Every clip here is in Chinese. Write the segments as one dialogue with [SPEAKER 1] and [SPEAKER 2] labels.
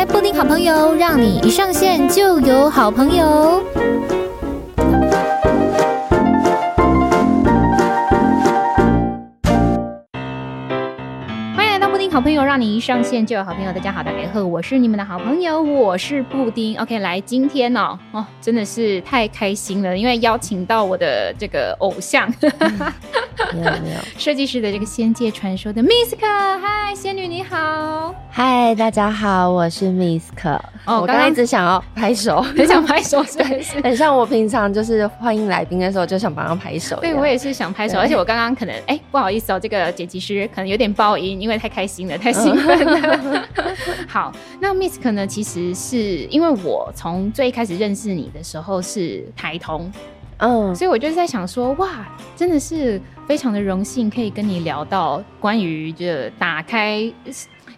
[SPEAKER 1] 开布丁好朋友，让你一上线就有好朋友。好朋友，让你一上线就有好朋友。大家好，大家好，我是你们的好朋友，我是布丁。OK，来，今天哦，哦，真的是太开心了，因为邀请到我的这个偶像，没有没有，设计师的这个仙界传说的 Miska，嗨，仙女你好，
[SPEAKER 2] 嗨，大家好，我是 Miska。哦，我刚刚一直想要拍手，
[SPEAKER 1] 很想拍手，对，
[SPEAKER 2] 很像我平常就是欢迎来宾的时候就想帮他拍手。
[SPEAKER 1] 对，我也是想拍手，而且我刚刚可能哎，不好意思哦，这个剪辑师可能有点爆音，因为太开心。太兴奋了。好，那 Miska 呢？其实是因为我从最开始认识你的时候是台通，嗯，所以我就在想说，哇，真的是非常的荣幸可以跟你聊到关于就打开，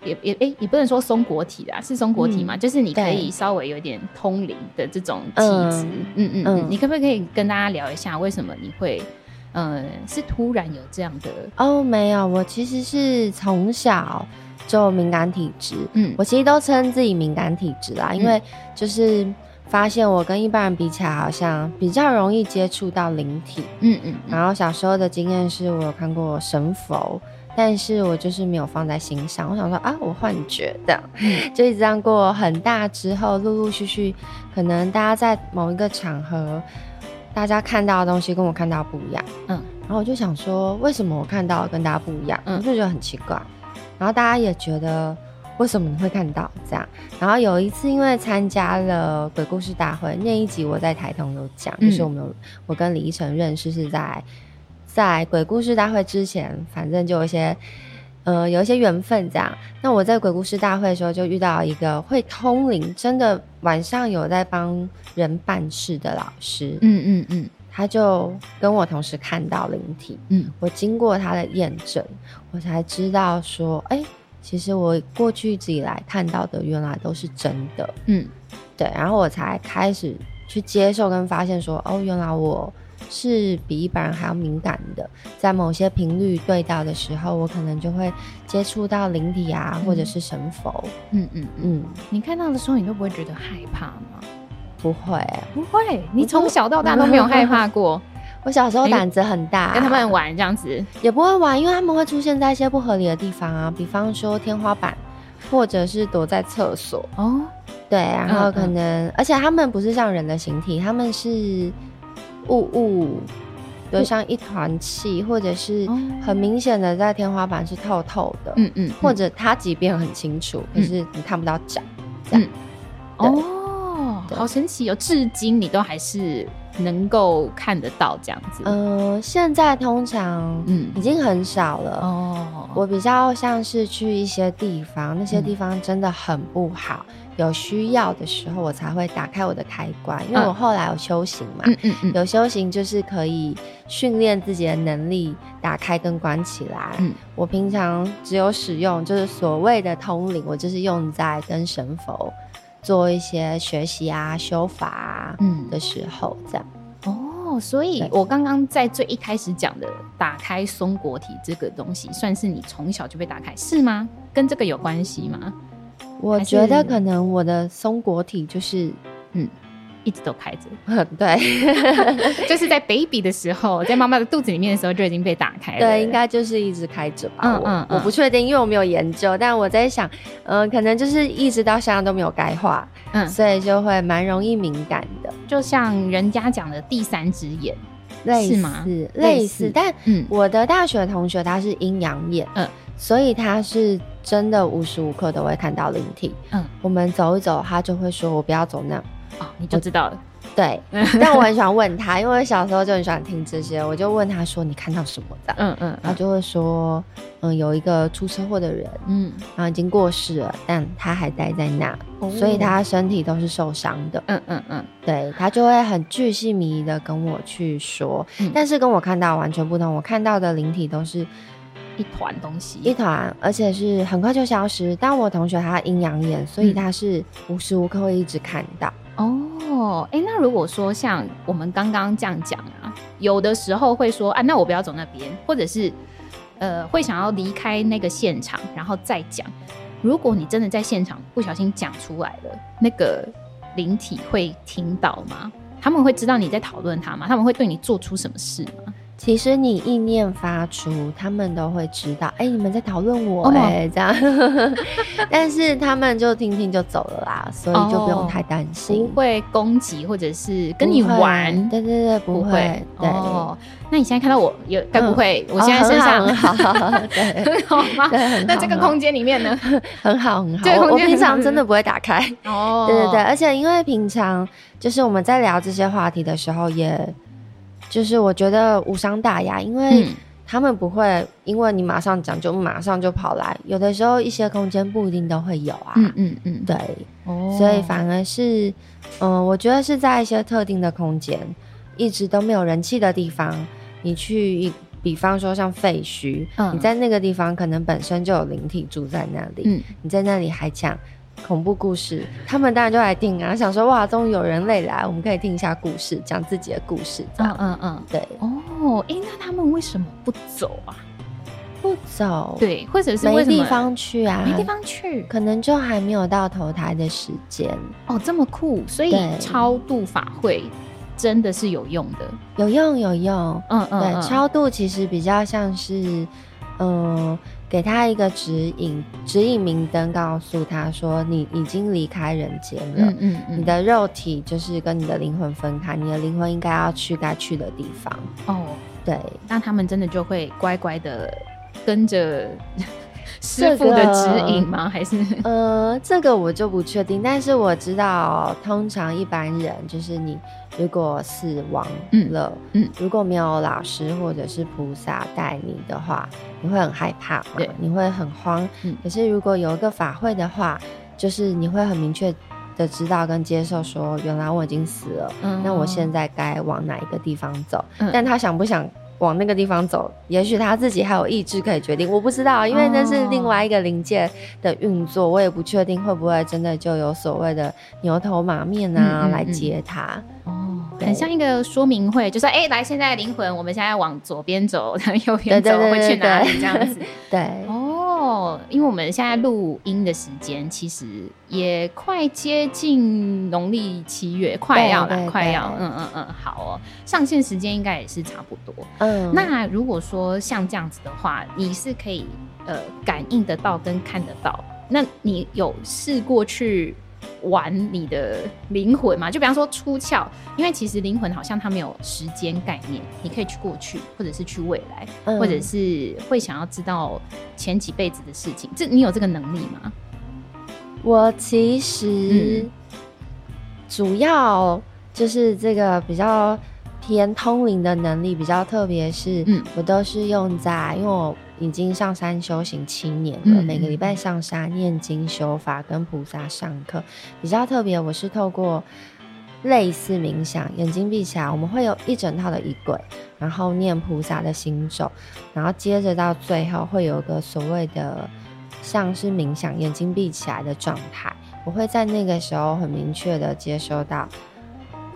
[SPEAKER 1] 也也哎，也不能说松果体啊，是松果体嘛，嗯、就是你可以稍微有点通灵的这种体质，嗯嗯嗯，嗯，你可不可以跟大家聊一下，为什么你会？嗯，是突然有这样的
[SPEAKER 2] 哦？没有，我其实是从小就敏感体质。嗯，我其实都称自己敏感体质啦，嗯，因为就是发现我跟一般人比起来，好像比较容易接触到灵体。嗯嗯。然后小时候的经验是我有看过神佛，但是我就是没有放在心上。我想说啊，我幻觉的，就一直这样过很大之后，陆陆续续，可能大家在某一个场合。大家看到的东西跟我看到不一样，嗯，然后我就想说，为什么我看到的跟大家不一样？嗯，我就觉得很奇怪。然后大家也觉得，为什么你会看到这样？然后有一次，因为参加了鬼故事大会那一集，我在台东有讲，就是我们有我跟李依晨认识是在在鬼故事大会之前，反正就有一些。呃，有一些缘分这样。那我在鬼故事大会的时候，就遇到一个会通灵，真的晚上有在帮人办事的老师。嗯嗯嗯，他就跟我同时看到灵体。嗯，我经过他的验证，我才知道说，哎、欸，其实我过去一直以来看到的，原来都是真的。嗯，对。然后我才开始去接受跟发现说，哦，原来我。是比一般人还要敏感的，在某些频率对到的时候，我可能就会接触到灵体啊，嗯、或者是神佛。嗯嗯嗯，
[SPEAKER 1] 你看到的时候，你都不会觉得害怕吗？
[SPEAKER 2] 不会，
[SPEAKER 1] 不会。你从小到大都没有害怕过？
[SPEAKER 2] 我小时候胆子很大，
[SPEAKER 1] 跟他们玩这样子
[SPEAKER 2] 也不会玩，因为他们会出现在一些不合理的地方啊，比方说天花板，或者是躲在厕所。哦，对，然后可能，嗯嗯，而且他们不是像人的形体，他们是。雾雾，有像一团气，或者是很明显的在天花板是透透的，嗯嗯，或者它即便很清楚，可是你看不到脚，这样。哦，
[SPEAKER 1] 好神奇哦！至今你都还是能够看得到这样子。
[SPEAKER 2] 嗯，现在通常嗯已经很少了哦。我比较像是去一些地方，那些地方真的很不好。有需要的时候，我才会打开我的开关，因为我后来有修行嘛，嗯嗯嗯，有修行就是可以训练自己的能力，打开跟关起来。嗯，我平常只有使用，就是所谓的通灵，我就是用在跟神佛做一些学习啊、修法啊的时候，这样。
[SPEAKER 1] 哦，所以我刚刚在最一开始讲的打开松果体这个东西，算是你从小就被打开，是吗？跟这个有关系吗？
[SPEAKER 2] 我觉得可能我的松果体就是，嗯，
[SPEAKER 1] 一直都开着。
[SPEAKER 2] 对，
[SPEAKER 1] 就是在 baby 的时候，在妈妈的肚子里面的时候就已经被打开了。
[SPEAKER 2] 对，应该就是一直开着吧。嗯嗯，我不确定，因为我没有研究。但我在想，嗯、呃，可能就是一直到现在都没有钙化，嗯，所以就会蛮容易敏感的。
[SPEAKER 1] 就像人家讲的第三只眼，
[SPEAKER 2] 类似
[SPEAKER 1] 吗？
[SPEAKER 2] 类似，但嗯，我的大学同学他是阴阳眼，嗯。所以他是真的无时无刻都会看到灵体。嗯，我们走一走，他就会说：“我不要走那。”
[SPEAKER 1] 哦，你就知道了。
[SPEAKER 2] 对，但我很喜欢问他，因为小时候就很喜欢听这些，我就问他说：“你看到什么的？”嗯嗯，他就会说：“嗯，有一个出车祸的人，嗯，然后已经过世了，但他还待在那，哦，所以他身体都是受伤的。”嗯嗯嗯，对，他就会很巨细靡遗的跟我去说，嗯，但是跟我看到完全不同，我看到的灵体都是。
[SPEAKER 1] 一团东西，
[SPEAKER 2] 一团，而且是很快就消失。但我同学他阴阳眼，所以他是无时无刻会一直看到。
[SPEAKER 1] 哦，哎、那如果说像我们刚刚这样讲啊，有的时候会说啊，那我不要走那边，或者是呃，会想要离开那个现场，然后再讲。如果你真的在现场不小心讲出来了，那个灵体会听到吗？他们会知道你在讨论他吗？他们会对你做出什么事吗？
[SPEAKER 2] 其实你意念发出，他们都会知道。哎、欸，你们在讨论我哎、欸，这样。但是他们就听听就走了啦，所以就不用太担心。
[SPEAKER 1] 哦、不会攻击或者是跟你玩。
[SPEAKER 2] 对对对，不会。对。
[SPEAKER 1] 哦，那你现在看到我有该不会？嗯、我现在身上、哦、很好，对，很好吗？对，很好。那这个空间里面呢？
[SPEAKER 2] 很好很好。这个空间平常真的不会打开。哦。对对对，而且因为平常就是我们在聊这些话题的时候也。就是我觉得无伤大雅，因为他们不会因为你马上讲就马上就跑来，有的时候一些空间不一定都会有啊。嗯嗯嗯，对，哦，所以反而是，嗯、呃，我觉得是在一些特定的空间，一直都没有人气的地方，你去，比方说像废墟，嗯，你在那个地方可能本身就有灵体住在那里，嗯，你在那里还讲。恐怖故事，他们当然就来听啊，想说哇，终于有人类来，我们可以听一下故事，讲自己的故事，这样，嗯嗯嗯，对，
[SPEAKER 1] 哦，哎、欸，那他们为什么不走啊？
[SPEAKER 2] 不走，
[SPEAKER 1] 对，或者是
[SPEAKER 2] 没地方去啊，
[SPEAKER 1] 没地方去，
[SPEAKER 2] 可能就还没有到投胎的时间。
[SPEAKER 1] 哦，这么酷，所以超度法会真的是有用的，
[SPEAKER 2] 有用有用，嗯嗯，对，超度其实比较像是，嗯、呃。给他一个指引，指引明灯，告诉他说你已经离开人间了。嗯嗯，嗯，你的肉体就是跟你的灵魂分开，你的灵魂应该要去该去的地方。哦，对，
[SPEAKER 1] 那他们真的就会乖乖的跟着师傅的指引吗？还是
[SPEAKER 2] 呃，这个我就不确定。但是我知道，通常一般人就是你。如果死亡了，嗯，嗯，如果没有老师或者是菩萨带你的话，你会很害怕嘛？对，你会很慌。嗯，可是如果有一个法会的话，就是你会很明确的知道跟接受说，原来我已经死了，嗯，那我现在该往哪一个地方走？嗯，但他想不想？往那个地方走，也许他自己还有意志可以决定，我不知道，因为那是另外一个临界的运作，我也不确定会不会真的就有所谓的牛头马面啊、嗯、来接他。哦，
[SPEAKER 1] 很像一个说明会，就说：“哎、欸，来，现在灵魂，我们现在往左边走，然后右边走，会去哪里？”这样子。
[SPEAKER 2] 对。
[SPEAKER 1] 哦。哦，因为我们现在录音的时间其实也快接近农历七月，快要了，快要，嗯嗯嗯，好哦，上线时间应该也是差不多。嗯，那如果说像这样子的话，你是可以呃感应得到跟看得到，那你有试过去？玩你的灵魂嘛，就比方说出窍，因为其实灵魂好像它没有时间概念，你可以去过去，或者是去未来，嗯、或者是会想要知道前几辈子的事情，这你有这个能力吗？
[SPEAKER 2] 我其实主要就是这个比较偏通灵的能力比较特别，是我都是用在因为我。已经上山修行七年了，嗯、每个礼拜上山念经修法，跟菩萨上课。比较特别，我是透过类似冥想，眼睛闭起来，我们会有一整套的仪轨，然后念菩萨的心咒，然后接着到最后会有个所谓的像是冥想，眼睛闭起来的状态。我会在那个时候很明确的接收到。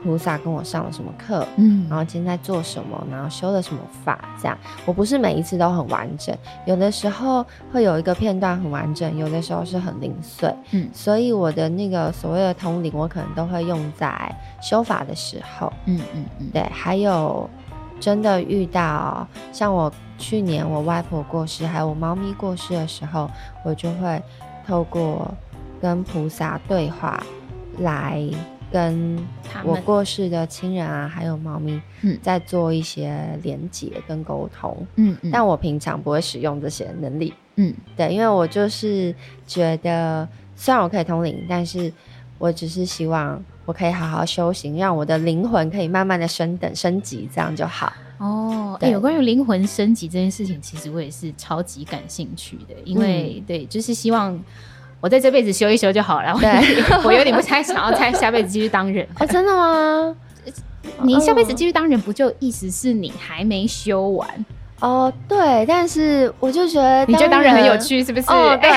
[SPEAKER 2] 菩萨跟我上了什么课，嗯，然后今天在做什么，然后修了什么法，这样。我不是每一次都很完整，有的时候会有一个片段很完整，有的时候是很零碎，嗯。所以我的那个所谓的通灵，我可能都会用在修法的时候，嗯嗯嗯，对。还有真的遇到像我去年我外婆过世，还有我猫咪过世的时候，我就会透过跟菩萨对话来。跟我过世的亲人啊，还有猫咪，嗯，在做一些连接跟沟通，嗯嗯，但我平常不会使用这些能力，嗯，对，因为我就是觉得，虽然我可以通灵，但是我只是希望我可以好好修行，让我的灵魂可以慢慢的升等升级，这样就好。哦，对，欸，有关于灵魂升级这件事情，其实我也是超级感兴趣的，因为，嗯，对，就是希望。我在这辈子修一修就好了。对，我有点不太想要在下辈子继续当人。哦，真的吗？你下辈子继续当人，不就意思是你还没修完？哦，对。但是我就觉得，你觉得当人很有趣，是不是？哦，对。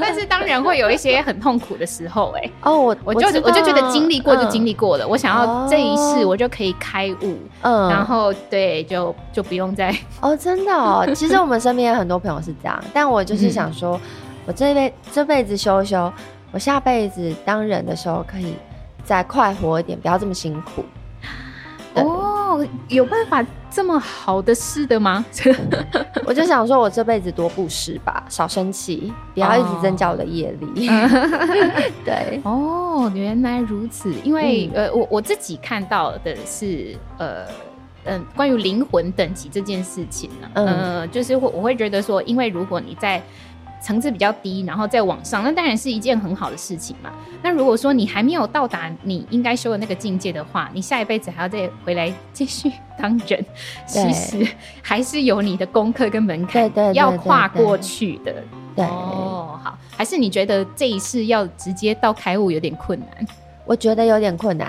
[SPEAKER 2] 但是当人会有一些很痛苦的时候，哎。哦，我我就我就觉得经历过就经历过了。我想要这一世我就可以开悟，嗯，然后对，就就不用再。哦，真的哦。其实我们身边有很多朋友是这样，但我就是想说。我这辈这辈子修修，我下辈子当人的时候可以再快活一点，不要这么辛苦。
[SPEAKER 1] 哦，有办法这么好的事的吗？
[SPEAKER 2] 我就想说，我这辈子多布施吧，少生气，不要一直增加我的业力。哦、对，
[SPEAKER 1] 哦，原来如此。因为、嗯、呃，我我自己看到的是，呃，嗯、呃，关于灵魂等级这件事情呢、啊，嗯、呃，就是我我会觉得说，因为如果你在层次比较低，然后再往上，那当然是一件很好的事情嘛。那如果说你还没有到达你应该修的那个境界的话，你下一辈子还要再回来继续当人，其实还是有你的功课跟门槛要跨过去的。
[SPEAKER 2] 对
[SPEAKER 1] 哦，好，还是你觉得这一世要直接到开悟有点困难？
[SPEAKER 2] 我觉得有点困难。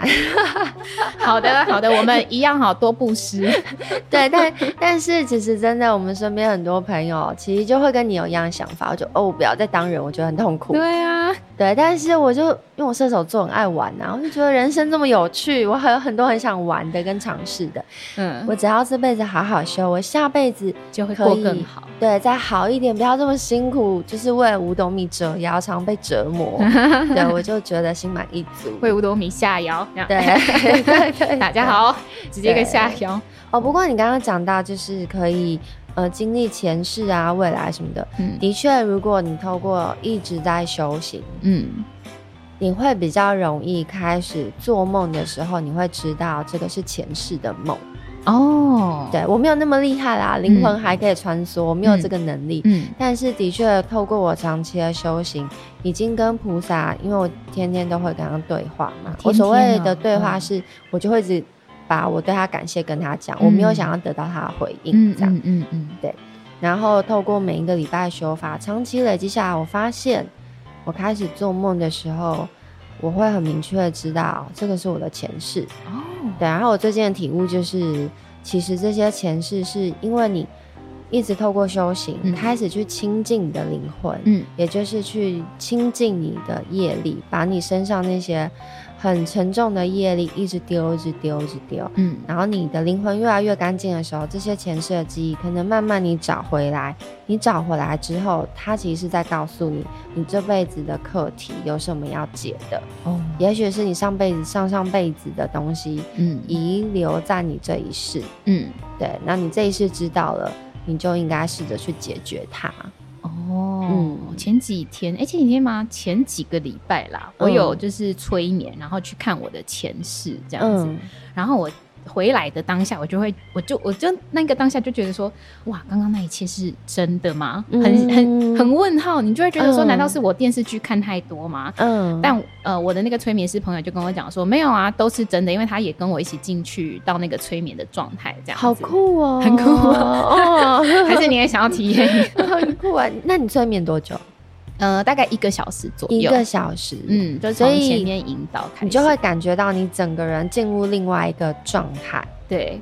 [SPEAKER 1] 好的，好的，我们一样好多布施。
[SPEAKER 2] 对，但但是其实真的，我们身边很多朋友其实就会跟你有一样的想法，我就哦，我不要再当人，我觉得很痛苦。
[SPEAKER 1] 对啊，
[SPEAKER 2] 对，但是我就因为我射手座很爱玩啊，我就觉得人生这么有趣，我还有很多很想玩的跟尝试的。嗯，我只要这辈子好好修，我下辈子
[SPEAKER 1] 就会过更好。
[SPEAKER 2] 对，再好一点，不要这么辛苦，就是为了五斗米折腰，常被折磨。对，我就觉得心满意足。
[SPEAKER 1] 为五斗米下腰，
[SPEAKER 2] 对 对对，
[SPEAKER 1] 大家好，直接个下腰
[SPEAKER 2] 哦。不过你刚刚讲到，就是可以呃经历前世啊、未来什么的。嗯，的确，如果你透过一直在修行，嗯，你会比较容易开始做梦的时候，你会知道这个是前世的梦。
[SPEAKER 1] 哦，
[SPEAKER 2] 对，我没有那么厉害啦，灵魂还可以穿梭，我没有这个能力。嗯，但是的确透过我长期的修行，已经跟菩萨，因为我天天都会跟他对话嘛。我所谓的对话是，我就会只把我对他感谢跟他讲，我没有想要得到他的回应，这样。嗯嗯，对。然后透过每一个礼拜修法，长期累积下来，我发现我开始做梦的时候，我会很明确的知道这个是我的前世。对，然后我最近的体悟就是，其实这些前世是因为你一直透过修行，嗯、开始去亲近你的灵魂，嗯，也就是去亲近你的业力，把你身上那些。很沉重的业力一直丢，一直丢，一直丢。嗯，然后你的灵魂越来越干净的时候，这些前世的记忆可能慢慢你找回来。你找回来之后，它其实是在告诉你，你这辈子的课题有什么要解的。哦，也许是你上辈子、上上辈子的东西，嗯，遗留在你这一世。嗯，对，那你这一世知道了，你就应该试着去解决它。
[SPEAKER 1] 哦，嗯，前几天，哎、欸，前几天吗？前几个礼拜啦，嗯、我有就是催眠，然后去看我的前世这样子，嗯、然后我。回来的当下，我就会，我就，我就那个当下就觉得说，哇，刚刚那一切是真的吗？很很很问号，你就会觉得说，难道是我电视剧看太多吗？嗯，但呃，我的那个催眠师朋友就跟我讲说，没有啊，都是真的，因为他也跟我一起进去到那个催眠的状态，这样。
[SPEAKER 2] 好酷哦，
[SPEAKER 1] 很酷哦，还是你也想要体验？
[SPEAKER 2] 很酷啊！那你催眠多久？
[SPEAKER 1] 呃，大概一个小时左右。
[SPEAKER 2] 一个小时，
[SPEAKER 1] 嗯，就从前面引导开始，
[SPEAKER 2] 你就会感觉到你整个人进入另外一个状态。
[SPEAKER 1] 对，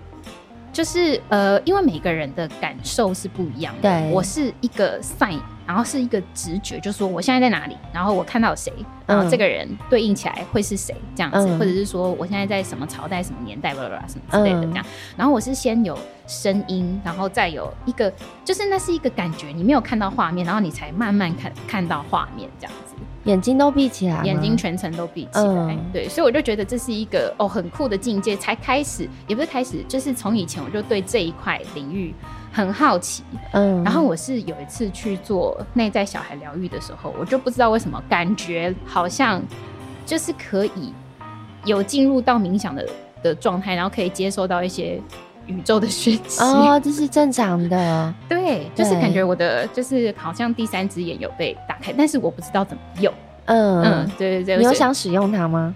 [SPEAKER 1] 就是呃，因为每个人的感受是不一样的。对，我是一个 sign。然后是一个直觉，就是说我现在在哪里，然后我看到谁，然后这个人对应起来会是谁这样子，嗯、或者是说我现在在什么朝代、什么年代，巴拉巴拉什么之类的这样。嗯、然后我是先有声音，然后再有一个，就是那是一个感觉，你没有看到画面，然后你才慢慢看看到画面这样子。
[SPEAKER 2] 眼睛都闭起来，
[SPEAKER 1] 眼睛全程都闭起来，嗯、对，所以我就觉得这是一个哦很酷的境界，才开始，也不是开始，就是从以前我就对这一块领域。很好奇，嗯，然后我是有一次去做内在小孩疗愈的时候，我就不知道为什么感觉好像就是可以有进入到冥想的的状态，然后可以接收到一些宇宙的讯息
[SPEAKER 2] 哦，这是正常的，
[SPEAKER 1] 对，就是感觉我的就是好像第三只眼有被打开，但是我不知道怎么用，嗯。
[SPEAKER 2] 嗯，对对对，你有想使用它吗？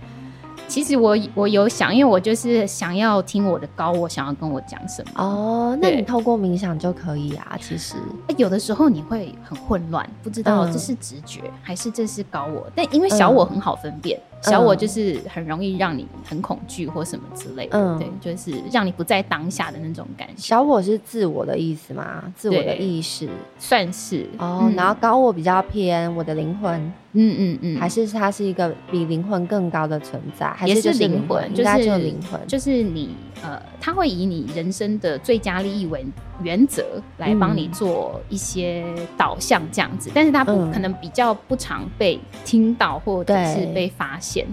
[SPEAKER 1] 其实我我有想，因为我就是想要听我的高我想要跟我讲什么
[SPEAKER 2] 哦。那你透过冥想就可以啊。其实
[SPEAKER 1] 有的时候你会很混乱，不知道这是直觉还是这是高我。但因为小我很好分辨，小我就是很容易让你很恐惧或什么之类的，对，就是让你不在当下的那种感觉。
[SPEAKER 2] 小我是自我的意思吗？自我的意识
[SPEAKER 1] 算是
[SPEAKER 2] 哦。然后高我比较偏我的灵魂。嗯嗯嗯，还是它是一个比灵魂更高的存在。还是就是灵魂？
[SPEAKER 1] 就是
[SPEAKER 2] 灵魂，
[SPEAKER 1] 就是你呃，他会以你人生的最佳利益为原则来帮你做一些导向这样子，嗯、但是他不、嗯、可能比较不常被听到或者是被发现。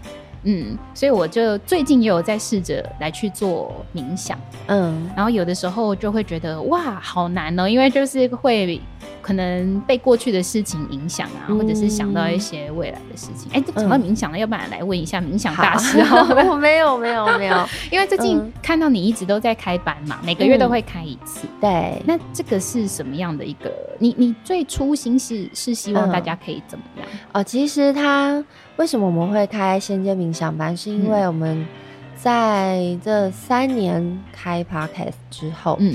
[SPEAKER 1] 嗯，所以我就最近也有在试着来去做冥想，嗯，然后有的时候就会觉得哇，好难哦，因为就是会可能被过去的事情影响啊，嗯、或者是想到一些未来的事情。哎、欸，讲到冥想了，嗯、要不然来问一下冥想大师好了。
[SPEAKER 2] 我没有，没有，没有，
[SPEAKER 1] 因为最近看到你一直都在开班嘛，嗯、每个月都会开一次。
[SPEAKER 2] 对，
[SPEAKER 1] 那这个是什么样的一个？你你最初心是是希望大家可以怎么样？
[SPEAKER 2] 哦、嗯，其实他。为什么我们会开先阶冥想班？是因为我们在这三年开 podcast 之后，嗯，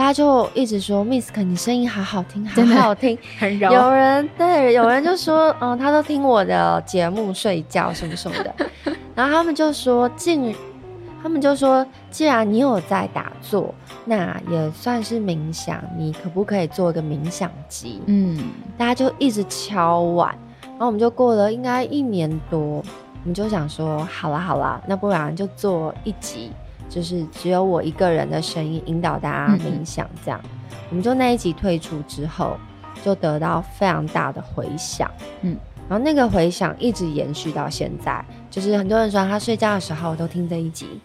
[SPEAKER 2] 大家就一直说 Misk，你声音好好听，好好听，
[SPEAKER 1] 很柔。
[SPEAKER 2] 有人对，有人就说，嗯，他都听我的节目睡觉什么什么的。然后他们就说，既他们就说，既然你有在打坐，那也算是冥想，你可不可以做一个冥想集？嗯，大家就一直敲碗。然后我们就过了应该一年多，我们就想说，好啦好啦，那不然就做一集，就是只有我一个人的声音引导大家冥想这样。我们就那一集退出之后，就得到非常大的回响，嗯，然后那个回响一直延续到现在，就是很多人说他睡觉的时候都听这一集，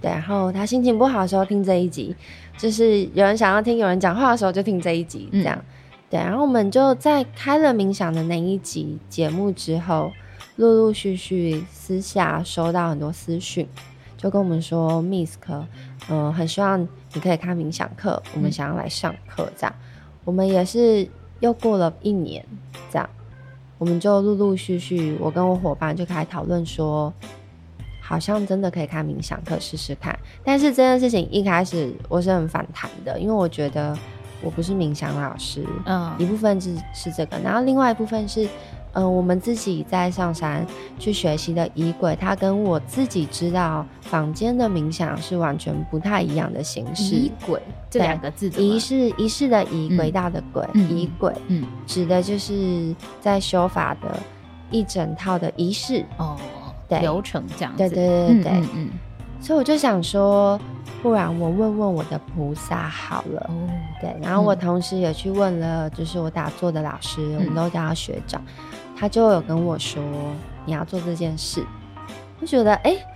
[SPEAKER 2] 对，然后他心情不好的时候听这一集，就是有人想要听有人讲话的时候就听这一集，这样。嗯对，然后我们就在开了冥想的那一集节目之后，陆陆续续私下收到很多私讯，就跟我们说，Misk，嗯，很希望你可以开冥想课，我们想要来上课，这样。嗯、我们也是又过了一年，这样，我们就陆陆续续，我跟我伙伴就开始讨论说，好像真的可以开冥想课试试看。但是这件事情一开始我是很反弹的，因为我觉得。我不是冥想老师，嗯，一部分是是这个，然后另外一部分是，嗯、呃，我们自己在上山去学习的仪轨，它跟我自己知道坊间的冥想是完全不太一样的形式。
[SPEAKER 1] 仪轨这两个字，
[SPEAKER 2] 仪式仪式的仪，轨道的轨，仪轨，嗯，指的就是在修法的一整套的仪式。哦，对，
[SPEAKER 1] 流程这样子，
[SPEAKER 2] 对对对嗯，嗯，所以我就想说。不然我问问我的菩萨好了，哦、对，然后我同时也去问了，就是我打坐的老师，嗯、我们都叫他学长，他就有跟我说你要做这件事，我觉得哎、欸，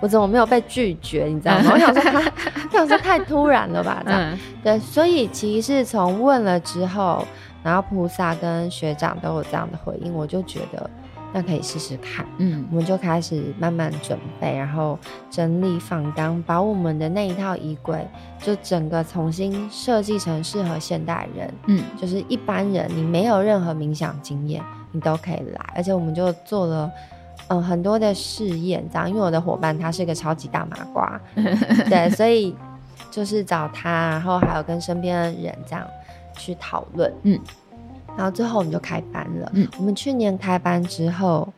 [SPEAKER 2] 我怎么没有被拒绝？你知道吗？我想说他，我想说太突然了吧？这样，嗯、对，所以其实是从问了之后，然后菩萨跟学长都有这样的回应，我就觉得。那可以试试看，嗯，我们就开始慢慢准备，然后整理访纲，把我们的那一套衣柜就整个重新设计成适合现代人，嗯，就是一般人你没有任何冥想经验，你都可以来，而且我们就做了嗯、呃、很多的试验，这样，因为我的伙伴他是一个超级大麻瓜，对，所以就是找他，然后还有跟身边的人这样去讨论，嗯。然后最后我们就开班了。嗯，我们去年开班之后，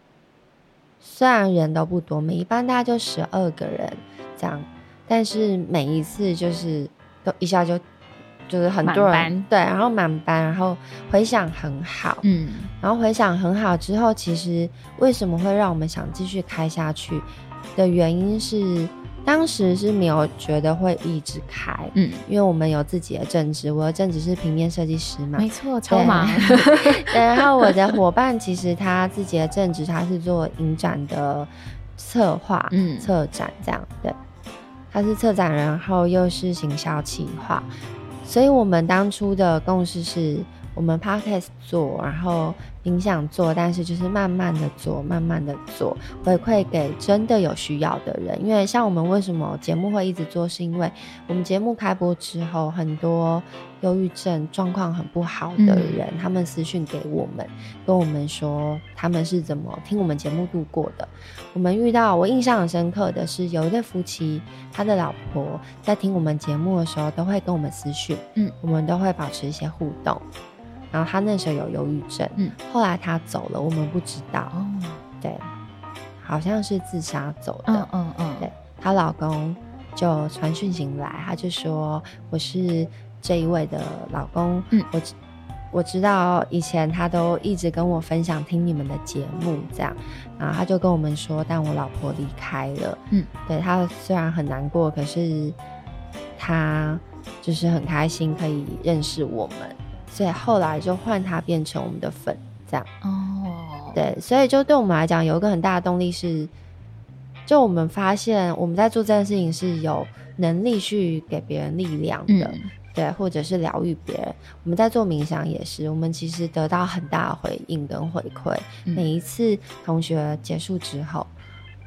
[SPEAKER 2] 虽然人都不多，每一班大概就十二个人这样，但是每一次就是都一下就就是很多人对，然后满班，然后回想很好。嗯，然后回想很好之后，其实为什么会让我们想继续开下去的原因是。当时是没有觉得会一直开，嗯，因为我们有自己的正职，我的正职是平面设计师嘛，
[SPEAKER 1] 没错，超忙。
[SPEAKER 2] 对，然后 我的伙伴其实他自己的正职，他是做影展的策划，嗯，策展这样，对，他是策展人，然后又是行销企划，所以我们当初的共识是。我们 podcast 做，然后冥想做，但是就是慢慢的做，慢慢的做，回馈给真的有需要的人。因为像我们为什么节目会一直做，是因为我们节目开播之后，很多忧郁症状况很不好的人，嗯、他们私讯给我们，跟我们说他们是怎么听我们节目度过的。我们遇到我印象很深刻的是，有一对夫妻，他的老婆在听我们节目的时候，都会跟我们私讯，嗯，我们都会保持一些互动。然后他那时候有忧郁症，嗯，后来他走了，我们不知道，哦，对，好像是自杀走的，嗯嗯，嗯。对，她老公就传讯息来，他就说我是这一位的老公，嗯，我我知道以前他都一直跟我分享听你们的节目这样，然后他就跟我们说，但我老婆离开了，嗯，对，他虽然很难过，可是他就是很开心可以认识我们，所以后来就换它变成我们的粉这样。哦，对，所以就对我们来讲有一个很大的动力是，就我们发现我们在做这件事情是有能力去给别人力量的。嗯对，或者是疗愈别人。我们在做冥想也是，我们其实得到很大的回应跟回馈。嗯、每一次同学结束之后，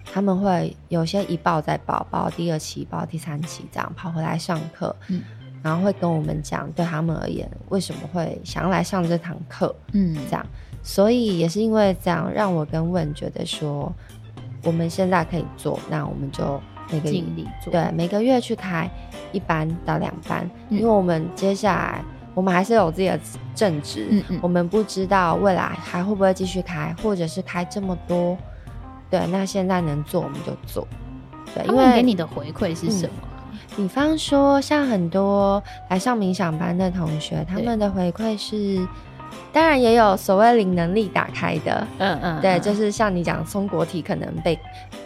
[SPEAKER 2] 他们会有些一报再报，报第二期、报第三期，这样跑回来上课，嗯、然后会跟我们讲，对他们而言为什么会想要来上这堂课，嗯，这样。所以也是因为这样，让我跟问觉得说，我们现在可以做，那我们就。每个月对每个月去开一班到两班，嗯、因为我们接下来我们还是有自己的正职，嗯嗯，我们不知道未来还会不会继续开，或者是开这么多，对，那现在能做我们就做，对，因为
[SPEAKER 1] 给你的回馈是什么？
[SPEAKER 2] 嗯，比方说像很多来上冥想班的同学，他们的回馈是。当然也有所谓灵能力打开的，嗯嗯，对，就是像你讲松果体可能被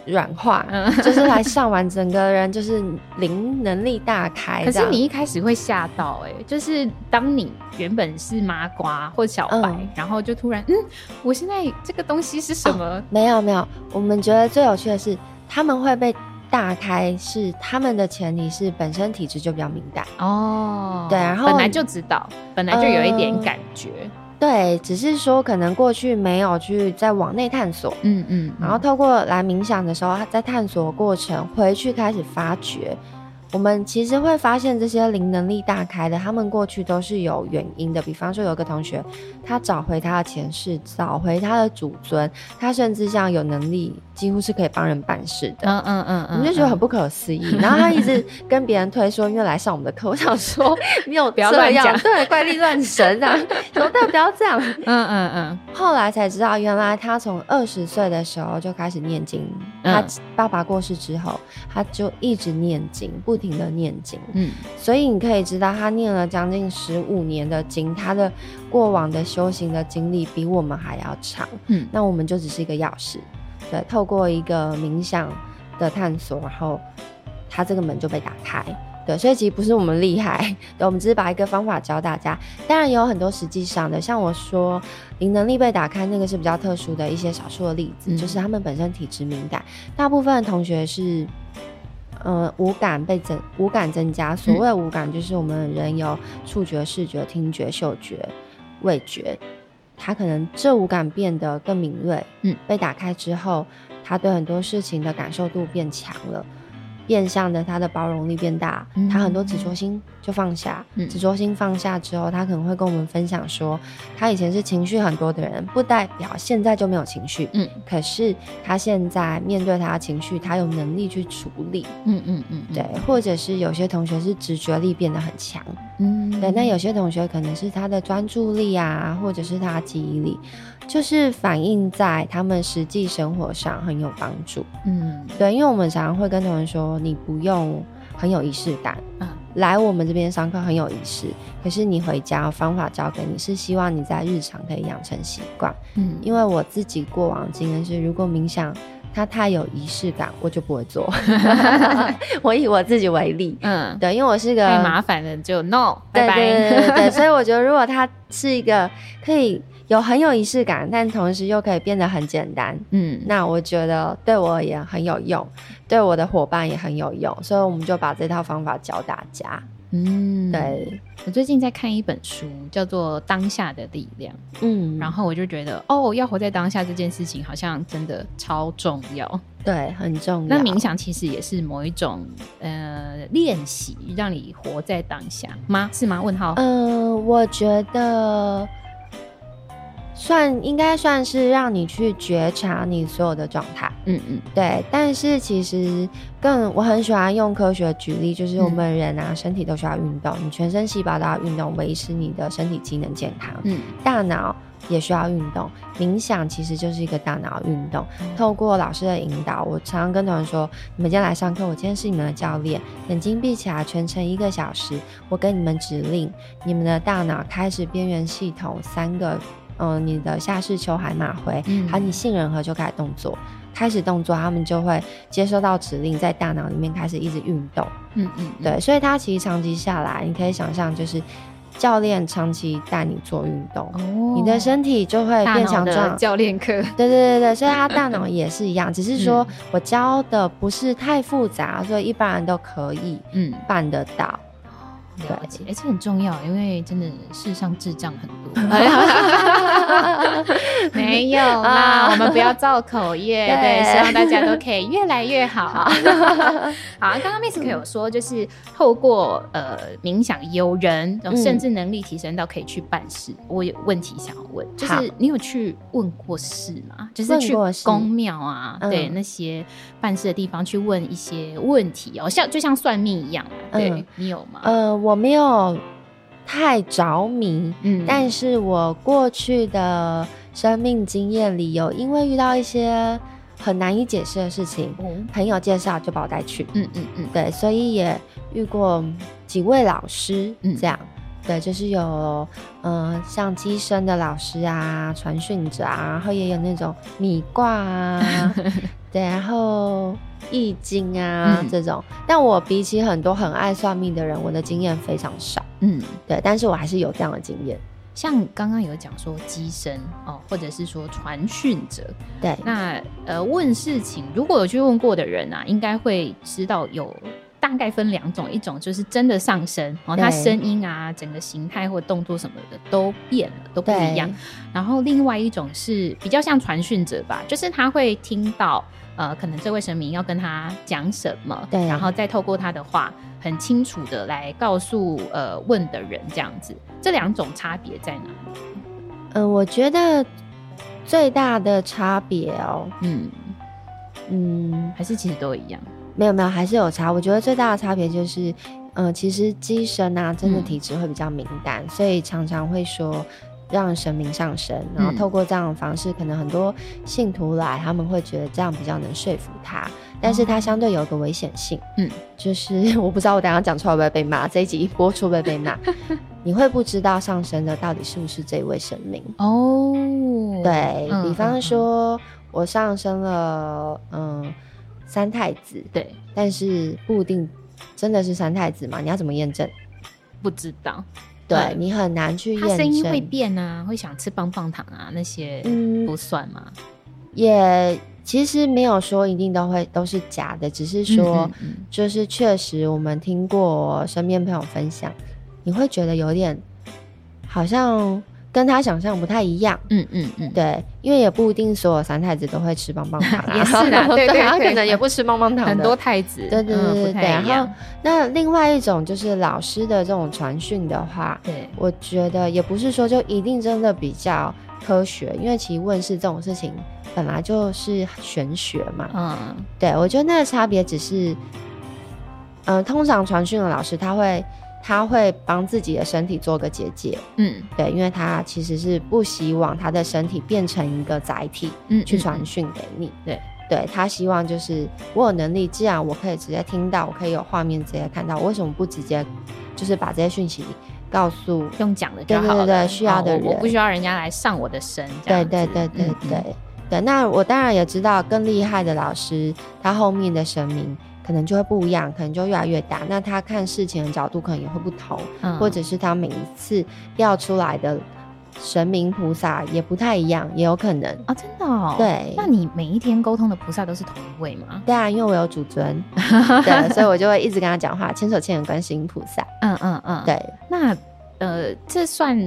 [SPEAKER 2] 软化，嗯，就是来上完整个人就是灵能力大开。
[SPEAKER 1] 可是你一开始会吓到，欸，哎，就是当你原本是麻瓜或小白，嗯，然后就突然，嗯，我现在这个东西是什么？哦，
[SPEAKER 2] 没有没有，我们觉得最有趣的是他们会被大开，是他们的前提是本身体质就比较敏感哦，对，然后
[SPEAKER 1] 本来就知道，本来就有一点感觉。呃
[SPEAKER 2] 对，只是说可能过去没有去再往内探索，嗯嗯，嗯，然后透过来冥想的时候，他在探索过程回去开始发掘。我们其实会发现这些灵能力大开的，他们过去都是有原因的。比方说，有个同学，他找回他的前世，找回他的祖尊，他甚至像有能力，几乎是可以帮人办事的。嗯嗯嗯，我们就觉得很不可思议。然后他一直跟别人推说，因为来上我们的课，我想说，你有不要乱讲，对，怪力乱神啊，说但不要这样。嗯嗯嗯。后来才知道，原来他从二十岁的时候就开始念经。他爸爸过世之后，他就一直念经，不。不停的念经，嗯，所以你可以知道，他念了将近十五年的经，他的过往的修行的经历比我们还要长，嗯，那我们就只是一个钥匙，对，透过一个冥想的探索，然后他这个门就被打开，对，所以其实不是我们厉害，对，我们只是把一个方法教大家，当然也有很多实际上的，像我说灵能力被打开，那个是比较特殊的一些少数的例子，嗯，就是他们本身体质敏感，大部分的同学是。呃，五感被增，五感增加。所谓五感，就是我们人有触觉、视觉、听觉、嗅觉、味觉，他可能这五感变得更敏锐。嗯，被打开之后，他对很多事情的感受度变强了。变相的，他的包容力变大，嗯、他很多执着心就放下。执着、嗯、心放下之后，他可能会跟我们分享说，他以前是情绪很多的人，不代表现在就没有情绪。嗯，可是他现在面对他的情绪，他有能力去处理。嗯嗯嗯，对。或者是有些同学是直觉力变得很强。嗯，对。那有些同学可能是他的专注力啊，或者是他的记忆力。就是反映在他们实际生活上很有帮助，嗯，对，因为我们常常会跟同学说，你不用很有仪式感，嗯，来我们这边上课很有仪式，可是你回家方法教给你，是希望你在日常可以养成习惯，嗯，因为我自己过往经验是，如果冥想它太有仪式感，我就不会做，我以我自己为例，嗯，对，因为我是个
[SPEAKER 1] 太麻烦了，就 no，
[SPEAKER 2] 对对对对对，所以我觉得如果它是一个可以。有很有仪式感，但同时又可以变得很简单。嗯，那我觉得对我而言很有用，对我的伙伴也很有用，所以我们就把这套方法教大家。嗯，对。
[SPEAKER 1] 我最近在看一本书，叫做《当下的力量》。嗯，然后我就觉得，哦，要活在当下这件事情好像真的超重要。
[SPEAKER 2] 对，很重要。
[SPEAKER 1] 那冥想其实也是某一种呃练习，让你活在当下吗？是吗？问号。
[SPEAKER 2] 呃，我觉得。算应该算是让你去觉察你所有的状态，嗯嗯，对。但是其实更我很喜欢用科学举例，就是我们人啊，嗯、身体都需要运动，你全身细胞都要运动，维持你的身体机能健康。嗯，大脑也需要运动。冥想其实就是一个大脑运动。透过老师的引导，我常常跟同学说：你们今天来上课，我今天是你们的教练。眼睛闭起来，全程一个小时，我给你们指令，你们的大脑开始边缘系统三个，嗯、呃，你的下视丘、海马回，还有你杏仁核就开始动作。开始动作，他们就会接收到指令，在大脑里面开始一直运动。嗯嗯，对，所以他其实长期下来，你可以想象，就是教练长期带你做运动，哦，你的身体就会变强壮。
[SPEAKER 1] 教练课，
[SPEAKER 2] 对对对对，所以他大脑也是一样，只是说我教的不是太复杂，所以一般人都可以嗯办得到。
[SPEAKER 1] 了解，而且很重要，因为真的世上智障很多。没有啦，我们不要造口业，对，希望大家都可以越来越好。好，刚刚 Misk 有说，就是透过呃冥想，有人甚至能力提升到可以去办事。我有问题想要问，就是你有去问过事吗？就是去公庙啊，对那些办事的地方去问一些问题哦，像就像算命一样，对你有吗？
[SPEAKER 2] 呃。我没有太着迷，嗯，但是我过去的生命经验里有，因为遇到一些很难以解释的事情，嗯，朋友介绍就把我带去，嗯嗯嗯，对，所以也遇过几位老师，嗯，这样，对，就是有，嗯、呃，像机身的老师啊，传讯者啊，然后也有那种米卦啊，对，然后。易经啊，嗯、这种，但我比起很多很爱算命的人，我的经验非常少。嗯，对，但是我还是有这样的经验。
[SPEAKER 1] 像刚刚有讲说机身哦，或者是说传讯者，
[SPEAKER 2] 对，
[SPEAKER 1] 那呃问事情，如果有去问过的人啊，应该会知道有大概分两种，一种就是真的上身然后，他声音啊，整个形态或动作什么的都变了，都不一样。然后另外一种是比较像传讯者吧，就是他会听到。呃，可能这位神明要跟他讲什么，对，然后再透过他的话，很清楚的来告诉呃问的人这样子，这两种差别在哪里？
[SPEAKER 2] 嗯、呃，我觉得最大的差别哦，嗯
[SPEAKER 1] 嗯，还是其实都一样，
[SPEAKER 2] 没有没有，还是有差。我觉得最大的差别就是，嗯、呃，其实机身啊，真的体质会比较敏感，嗯、所以常常会说。让神明上身，然后透过这样的方式，嗯、可能很多信徒来，他们会觉得这样比较能说服他，但是它相对有个危险性，嗯，就是 我不知道我等下讲出来会不会被骂，这一集一播出会被骂，你会不知道上升的到底是不是这位神明。哦，对，嗯、比方说我上升了，嗯，三太子，对，但是不一定真的是三太子嘛，你要怎么验证？
[SPEAKER 1] 不知道。
[SPEAKER 2] 对，你很难去验证，他
[SPEAKER 1] 声音会变啊，会想吃棒棒糖啊，那些不算吗？嗯、
[SPEAKER 2] 也其实没有说一定都会都是假的，只是说就是确实我们听过身边朋友分享，你会觉得有点好像。跟他想象不太一样，嗯嗯嗯，对，因为也不一定所有三太子都会吃棒棒糖，
[SPEAKER 1] 也是的，对对，
[SPEAKER 2] 他可能也不吃棒棒糖，
[SPEAKER 1] 很多太子，
[SPEAKER 2] 对对对对对。然后那另外一种就是老师的这种传讯的话，对，我觉得也不是说就一定真的比较科学，因为其实问事这种事情本来就是玄学嘛，嗯，对，我觉得那个差别只是，嗯，通常传讯的老师他会。他会帮自己的身体做个结界，嗯，对，因为他其实是不希望他的身体变成一个载体，嗯，去传讯给你，嗯。嗯嗯、对，对他希望就是我有能力，既然我可以直接听到，我可以有画面直接看到，我为什么不直接就是把这些讯息告诉
[SPEAKER 1] 用讲的就好了，
[SPEAKER 2] 对对对，需要的人，
[SPEAKER 1] 我不需要人家来上我的身，
[SPEAKER 2] 对对对对对、对，那我当然也知道更厉害的老师，他后面的神明。可能就会不一样，可能就越来越大。那他看事情的角度可能也会不同，嗯、或者是他每一次调出来的神明菩萨也不太一样，也有可能
[SPEAKER 1] 啊、哦，真的哦。
[SPEAKER 2] 对，
[SPEAKER 1] 那你每一天沟通的菩萨都是同一位吗？
[SPEAKER 2] 对啊，因为我有主尊，对，所以我就会一直跟他讲话，千手千眼观世音菩萨。嗯嗯嗯，对。
[SPEAKER 1] 那呃，这算。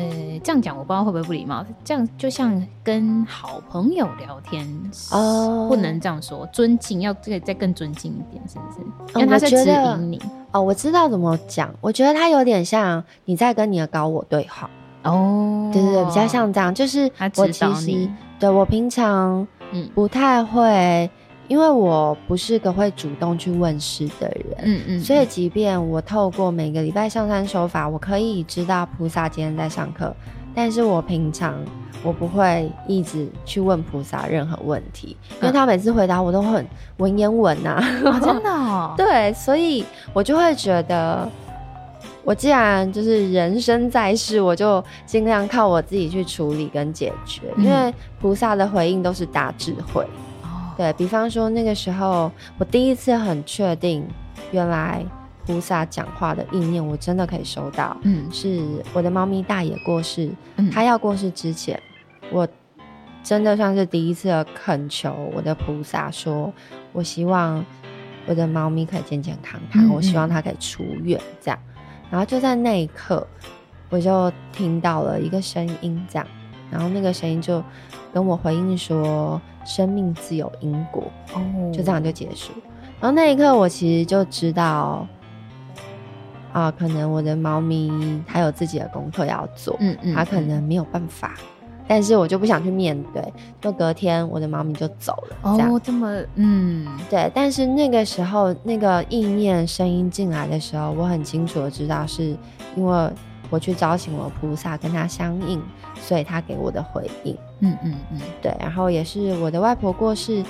[SPEAKER 1] 呃，这样讲我不知道会不会不礼貌。这样就像跟好朋友聊天哦，不能这样说，尊敬要再再更尊敬一点，是不是？因为他是指引你
[SPEAKER 2] 哦。我知道怎么讲，我觉得他有点像你在跟你的高我对话哦，对对对，比较像这样，就是我其实对我平常嗯不太会。因为我不是个会主动去问事的人，嗯嗯，所以即便我透过每个礼拜上山修法，我可以知道菩萨今天在上课，但是我平常我不会一直去问菩萨任何问题，因为他每次回答我都很文言文呐、啊
[SPEAKER 1] 哦，真的哦。
[SPEAKER 2] 对，所以我就会觉得，我既然就是人生在世，我就尽量靠我自己去处理跟解决，嗯、因为菩萨的回应都是大智慧。哦，对，比方说那个时候，我第一次很确定，原来。菩萨讲话的意念，我真的可以收到。嗯，是我的猫咪大爷过世，嗯，他要过世之前，我真的算是第一次恳求我的菩萨说，我希望我的猫咪可以健健康康，嗯，我希望它可以出院，这样。然后就在那一刻，我就听到了一个声音，这样，然后那个声音就跟我回应说，生命自有因果，哦，就这样就结束。然后那一刻，我其实就知道。啊，可能我的猫咪它有自己的功课要做，嗯嗯，它可能没有办法，但是我就不想去面对，就隔天我的猫咪就走了。哦，这，这么，嗯，对。但是那个时候，那个意念声音进来的时候，我很清楚的知道，是因为我去招请我菩萨跟他相应，所以他给我的回应。嗯嗯嗯，对。然后也是我的外婆过世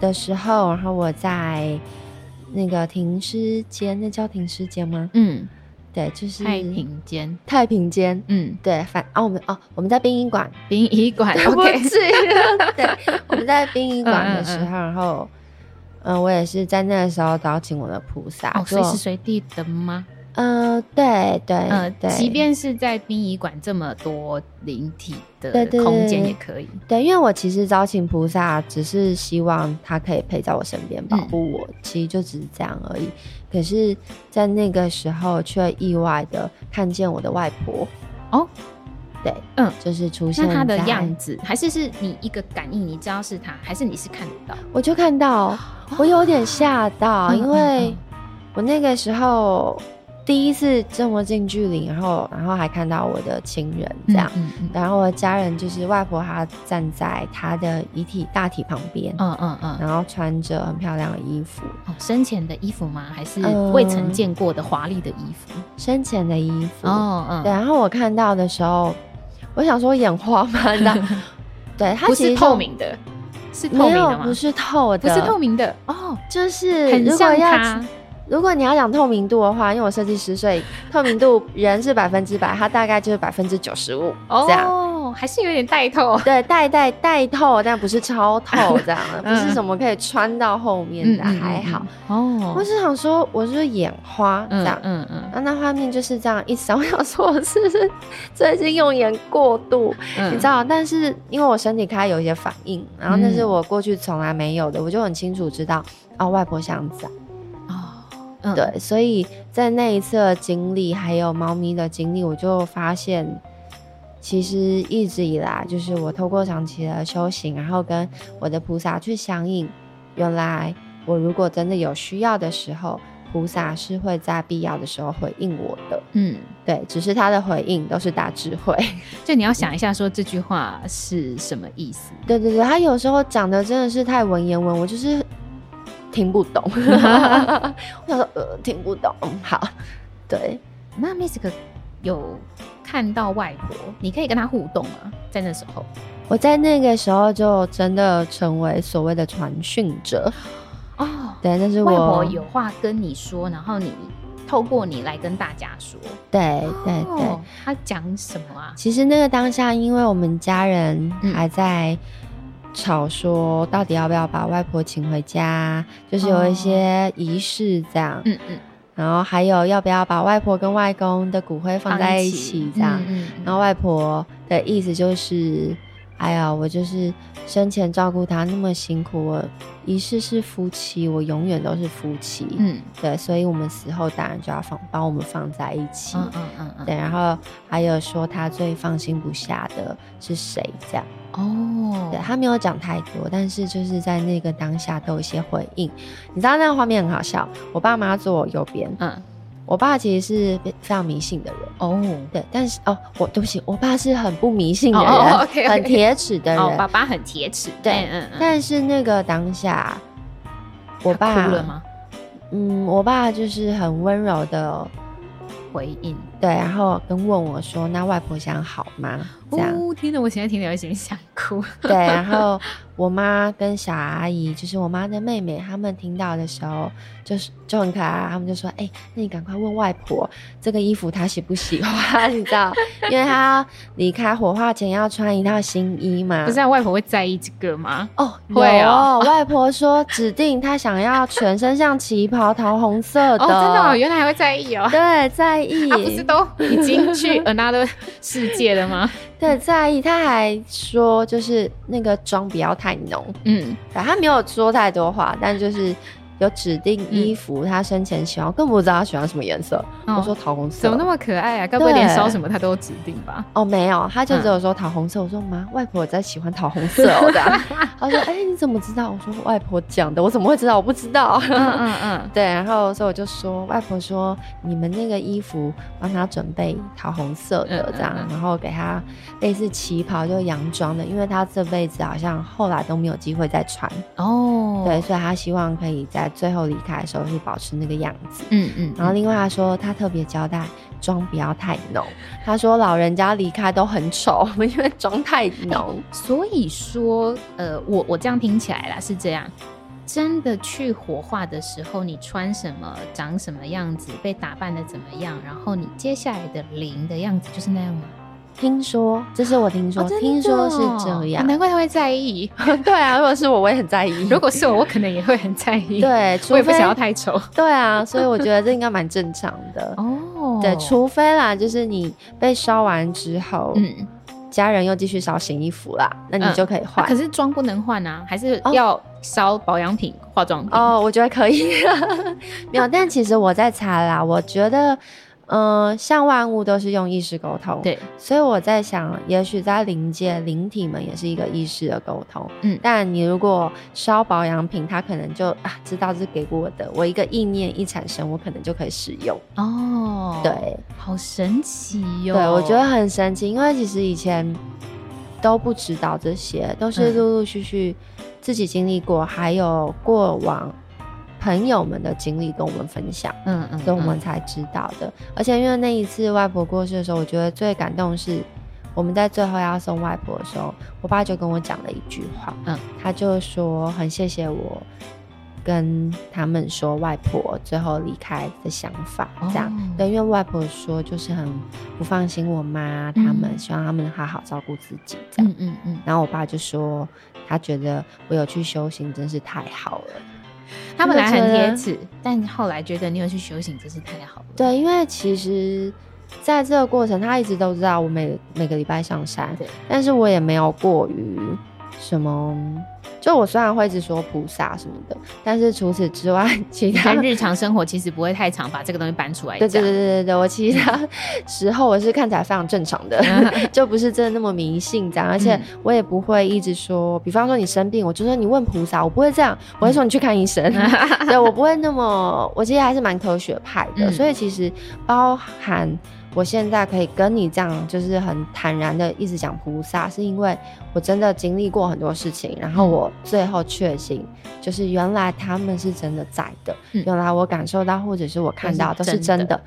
[SPEAKER 2] 的时候，然后我在。那个停尸间，那叫停尸间吗？嗯，对，就是
[SPEAKER 1] 太平间。
[SPEAKER 2] 太平间，嗯，对，反啊，我们哦，我们在殡仪馆，
[SPEAKER 1] 殡仪馆，
[SPEAKER 2] OK，对，我们在殡仪馆的时候，然后，嗯，我也是在那个时候找请我的菩萨，
[SPEAKER 1] 哦随时随地的吗？
[SPEAKER 2] 嗯、呃，对对，嗯，对，
[SPEAKER 1] 即便是在殡仪馆这么多灵体的空间也可以
[SPEAKER 2] 对因为我其实招请菩萨，只是希望他可以陪在我身边，保护我、嗯，其实就只是这样而已。可是，在那个时候，却意外的看见我的外婆。哦，对，嗯，就是出现
[SPEAKER 1] 他的样子，还是是你一个感应，你知道是他，还是你是看得到？
[SPEAKER 2] 我就看到，我有点吓到、哦，因为我那个时候。第一次这么近距离，然后，然后还看到我的亲人这样，嗯嗯嗯、然后我的家人就是外婆，她站在她的遗体大体旁边，嗯嗯嗯，然后穿着很漂亮的衣服，
[SPEAKER 1] 哦，生前的衣服吗？还是未曾见过的华丽的衣服？
[SPEAKER 2] 嗯、生前的衣服，哦嗯，对。然后我看到的时候，我想说眼花吗？对，它其实是
[SPEAKER 1] 透明的，是透明的吗？
[SPEAKER 2] 不是透的，
[SPEAKER 1] 不是透明的哦，
[SPEAKER 2] 就是
[SPEAKER 1] 很像它。
[SPEAKER 2] 如果你要讲透明度的话，因为我设计师，所以透明度人是百分之百，它大概就是百分之九十五这样，
[SPEAKER 1] 哦，还是有点带透，
[SPEAKER 2] 对，带带带透，但不是超透这样，不是什么可以穿到后面的，嗯、还好。哦。我是想说，我是眼花？这样，嗯嗯，嗯，那画面就是这样一闪，我想说我是不是最近用眼过度，嗯，你知道？但是因为我身体开有一些反应，然后那是我过去从来没有的，我就很清楚知道，哦，外婆想在。嗯、对，所以在那一次的经历，还有猫咪的经历，我就发现，其实一直以来，就是我透过长期的修行，然后跟我的菩萨去相应，原来我如果真的有需要的时候，菩萨是会在必要的时候回应我的。嗯，对，只是他的回应都是大智慧。
[SPEAKER 1] 就你要想一下，说这句话是什么意思？
[SPEAKER 2] 对对对，他有时候讲的真的是太文言文，我就是。听不懂，我想说呃，听不懂。好，对，
[SPEAKER 1] 那 Misk 有看到外婆，你可以跟她互动吗？在那时候，
[SPEAKER 2] 我在那个时候就真的成为所谓的传讯者哦。对，但是我外
[SPEAKER 1] 婆有话跟你说，然后你透过你来跟大家说。
[SPEAKER 2] 对对对，
[SPEAKER 1] 他讲什么啊？
[SPEAKER 2] 其实那个当下，因为我们家人还在。吵说到底要不要把外婆请回家，就是有一些仪式这样，嗯嗯，然后还有要不要把外婆跟外公的骨灰放在一起这样，嗯嗯，然后外婆的意思就是。哎呀，我就是生前照顾他那么辛苦，我一世是夫妻，我永远都是夫妻。嗯，对，所以我们死后当然就要放，把我们放在一起。嗯嗯嗯嗯。对，然后还有说他最放心不下的是谁？这样。哦。对，他没有讲太多，但是就是在那个当下都有一些回应。你知道那个画面很好笑，我爸妈坐我右边。嗯。我爸其实是非常迷信的人哦，oh. 对，但是哦，我对不起，我爸是很不迷信的人，oh, okay, okay. 很铁齿的人。Oh,
[SPEAKER 1] 爸爸很铁齿，
[SPEAKER 2] 对，嗯嗯。但是那个当下，我爸
[SPEAKER 1] 哭了吗？
[SPEAKER 2] 嗯，我爸就是很温柔的
[SPEAKER 1] 回应，
[SPEAKER 2] 对，然后跟问我说：“那外婆想好吗？”这样，
[SPEAKER 1] 哦、听着我现在听着有点想哭。
[SPEAKER 2] 对，然后我妈跟小阿姨，就是我妈的妹妹，他们听到的时候，就是就很可爱，他们就说：“哎、欸，那你赶快问外婆，这个衣服她喜不喜欢？你知道，因为她离开火化前要穿一套新衣嘛。”
[SPEAKER 1] 不是、啊，外婆会在意这个吗？
[SPEAKER 2] 哦，会哦。外婆说指定她想要全身像旗袍，桃红色的。哦，
[SPEAKER 1] 真的、哦，原来还会在意哦。
[SPEAKER 2] 对，在意。
[SPEAKER 1] 她不是都已经去 another 世界了吗？
[SPEAKER 2] 对，在意，他还说就是那个妆不要太浓，嗯，他没有说太多话，但就是。有指定衣服，他生前喜欢，更不知道他喜欢什么颜色。我说桃红色，
[SPEAKER 1] 怎么那么可爱啊？该不会连烧什么他都有指定吧？
[SPEAKER 2] 哦，没有，他就只有说桃红色。我说妈，外婆在喜欢桃红色 的。他说，哎，你怎么知道？我说外婆讲的，我怎么会知道？我不知道。嗯嗯嗯，对。然后所以我就说，外婆说你们那个衣服帮他准备桃红色的这样，然后给他类似旗袍就洋装的，因为他这辈子好像后来都没有机会再穿。哦，对，所以他希望可以在。最后离开的时候是保持那个样子，嗯嗯。然后另外他说他特别交代妆不要太浓，他说老人家离开都很丑，因为妆太浓。
[SPEAKER 1] 所以说，呃，我我这样听起来啦是这样，真的去火化的时候，你穿什么，长什么样子，被打扮的怎么样，然后你接下来的灵的样子就是那样吗？
[SPEAKER 2] 听说，这是我听说，哦、听说是这样，
[SPEAKER 1] 难怪他会在意。
[SPEAKER 2] 对啊，如果是我，我也很在意。
[SPEAKER 1] 如果是我，我可能也会很在意。
[SPEAKER 2] 对，
[SPEAKER 1] 我也不想要太丑。
[SPEAKER 2] 对啊，所以我觉得这应该蛮正常的。哦，对，除非啦，就是你被烧完之后，嗯，家人又继续烧新衣服啦，那你就可以换。
[SPEAKER 1] 嗯啊、可是妆不能换啊，还是要烧保养品、哦、化妆品？
[SPEAKER 2] 哦，我觉得可以。没有，但其实我在查啦，我觉得。嗯，像万物都是用意识沟通，对，所以我在想，也许在灵界，灵体们也是一个意识的沟通。嗯，但你如果烧保养品，它可能就啊，知道是给我的，我一个意念一产生，我可能就可以使用。哦，对，
[SPEAKER 1] 好神奇哟、哦。
[SPEAKER 2] 对，我觉得很神奇，因为其实以前都不知道这些，都是陆陆续续自己经历过，嗯、还有过往。朋友们的经历跟我们分享，嗯嗯，所以我们才知道的。而且因为那一次外婆过世的时候，我觉得最感动是我们在最后要送外婆的时候，我爸就跟我讲了一句话，嗯，他就说很谢谢我跟他们说外婆最后离开的想法，这样，哦、对，因为外婆说就是很不放心我妈他们，嗯、希望他们好好照顾自己，这样，嗯嗯嗯。然后我爸就说他觉得我有去修行真是太好了。
[SPEAKER 1] 他本来很铁齿，但后来觉得你有去修行，真是太好了。
[SPEAKER 2] 对，因为其实在这个过程，他一直都知道我每每个礼拜上山，对但是我也没有过于什么。就我虽然会一直说菩萨什么的，但是除此之外，其他
[SPEAKER 1] 日常生活其实不会太常把这个东西搬出来。
[SPEAKER 2] 对对对对对，我其他 时候我是看起来非常正常的，就不是真的那么迷信这样。而且我也不会一直说，比方说你生病，我就说你问菩萨，我不会这样，我会说你去看医生。对，我不会那么，我其实还是蛮科学派的，所以其实包含。我现在可以跟你这样，就是很坦然的一直讲菩萨，是因为我真的经历过很多事情，然后我最后确信，就是原来他们是真的在的，嗯、原来我感受到或者是我看到都是真的，真的。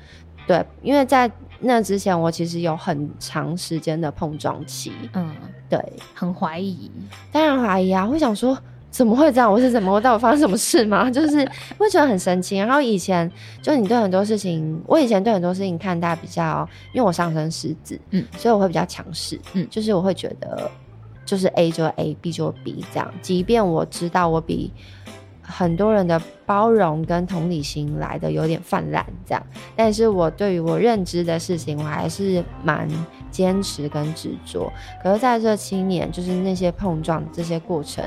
[SPEAKER 2] 对，因为在那之前我其实有很长时间的碰撞期，嗯，对，
[SPEAKER 1] 很怀疑，
[SPEAKER 2] 当然怀疑啊，会想说。怎么会这样？我是怎么？我到底发生什么事吗？就是会觉得很神奇。然后以前就你对很多事情，我以前对很多事情看待比较，因为我上升狮子，嗯，所以我会比较强势，嗯，就是我会觉得就是 A 就 A，B 就 B 这样。即便我知道我比很多人的包容跟同理心来的有点泛滥这样，但是我对于我认知的事情，我还是蛮坚持跟执着。可是在这七年，就是那些碰撞这些过程。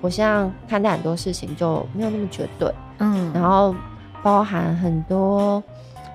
[SPEAKER 2] 我现在看待很多事情就没有那么绝对，嗯，然后包含很多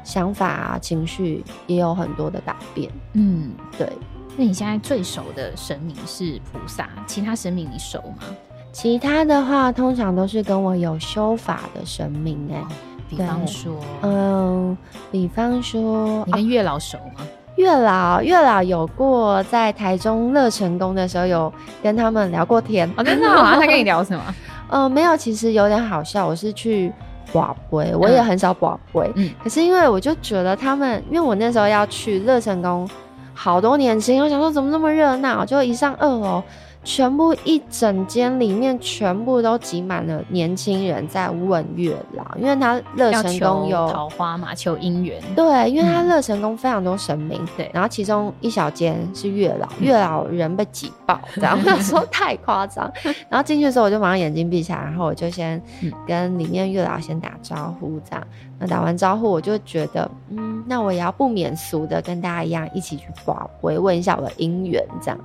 [SPEAKER 2] 想法啊、情绪也有很多的改变，嗯，对。
[SPEAKER 1] 那你现在最熟的神明是菩萨，其他神明你熟吗？
[SPEAKER 2] 其他的话，通常都是跟我有修法的神明哎、欸，
[SPEAKER 1] 比方说，
[SPEAKER 2] 嗯，比方说，
[SPEAKER 1] 你跟月老熟吗？
[SPEAKER 2] 月老，月老有过在台中乐成功的时候，有跟他们聊过天。
[SPEAKER 1] 哦，真的吗？他跟你聊什么？
[SPEAKER 2] 呃，没有，其实有点好笑。我是去拔杯，我也很少拔杯。
[SPEAKER 1] 嗯，
[SPEAKER 2] 可是因为我就觉得他们，因为我那时候要去乐成宫，好多年轻，我想说怎么那么热闹，就一上二楼。全部一整间里面全部都挤满了年轻人在问月老，因为他乐成宫有
[SPEAKER 1] 桃花嘛，求姻缘。
[SPEAKER 2] 对，因为他乐成宫非常多神明，对、嗯，然后其中一小间是月老，月老人被挤爆，这样那时候太夸张。然后进去的时候，我就马上眼睛闭起来，然后我就先跟里面月老先打招呼，这样。那打完招呼，我就觉得，嗯，那我也要不免俗的跟大家一样，一起去拔杯，问一下我的姻缘，这样。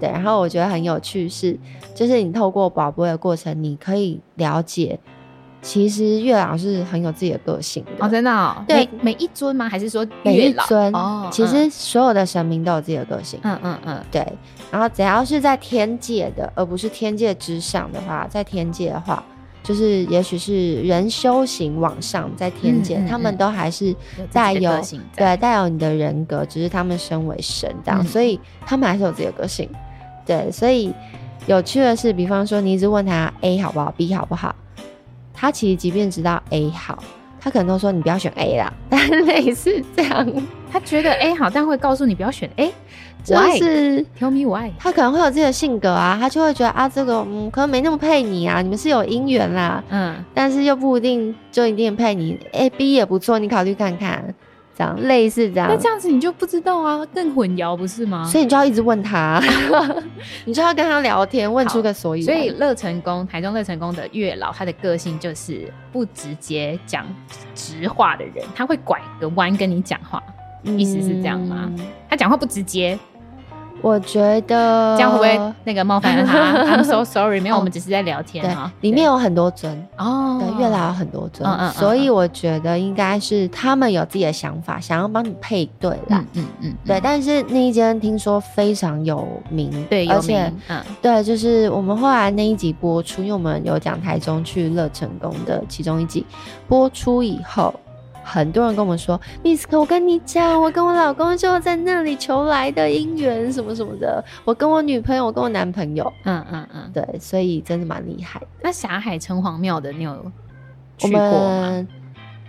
[SPEAKER 2] 对，然后我觉得很有趣是，就是你透过拔杯的过程，你可以了解，其实月老是很有自己的个性的。
[SPEAKER 1] 哦，真的哦？
[SPEAKER 2] 对，
[SPEAKER 1] 每一尊吗？还是说
[SPEAKER 2] 每一尊？哦，其实所有的神明都有自己的个性。
[SPEAKER 1] 嗯嗯嗯，
[SPEAKER 2] 对。然后只要是在天界的，而不是天界之上的话，在天界的话，就是也许是人修行往上，在天界，嗯嗯嗯，他们都还是带有，有对带有你的人格，只是他们身为神这样，嗯，所以他们还是有自己的个性。对，所以有趣的是，比方说你一直问他 A 好不好，B 好不好，他其实即便知道 A 好，他可能都说你不要选 A 啦。但类似这样，
[SPEAKER 1] 他觉得 A 好，但会告诉你不要选 A，
[SPEAKER 2] 就是
[SPEAKER 1] Tell me why。
[SPEAKER 2] 他可能会有自己的性格啊，他就会觉得啊，这个嗯，可能没那么配你啊，你们是有姻缘啦，
[SPEAKER 1] 嗯，
[SPEAKER 2] 但是又不一定就一定配你。A、B 也不错，你考虑看看。这样类似这样，
[SPEAKER 1] 那这样子你就不知道啊，更混淆不是吗？
[SPEAKER 2] 所以你就要一直问他，你就要跟他聊天，问出个所以。
[SPEAKER 1] 所以乐成功，台中乐成功的月老，他的个性就是不直接讲直话的人，他会拐个弯跟你讲话，意思是这样吗？嗯、他讲话不直接。
[SPEAKER 2] 我觉得
[SPEAKER 1] 这样会不会那个冒犯了他？I'm so sorry，没有，我们只是在聊天对。
[SPEAKER 2] 里面有很多尊
[SPEAKER 1] 哦，
[SPEAKER 2] 对，月老有很多尊，所以我觉得应该是他们有自己的想法，想要帮你配对啦。
[SPEAKER 1] 嗯嗯，
[SPEAKER 2] 对。但是那一间听说非常有名，
[SPEAKER 1] 对，而且
[SPEAKER 2] 嗯，对，就是我们后来那一集播出，因为我们有讲台中去乐成宫的其中一集播出以后。很多人跟我们说，Miss 可，我跟你讲，我跟我老公就在那里求来的姻缘什么什么的。我跟我女朋友，我跟我男朋友，
[SPEAKER 1] 嗯嗯嗯，
[SPEAKER 2] 对，所以真的蛮厉害。
[SPEAKER 1] 那霞海城隍庙的你有去过吗？我们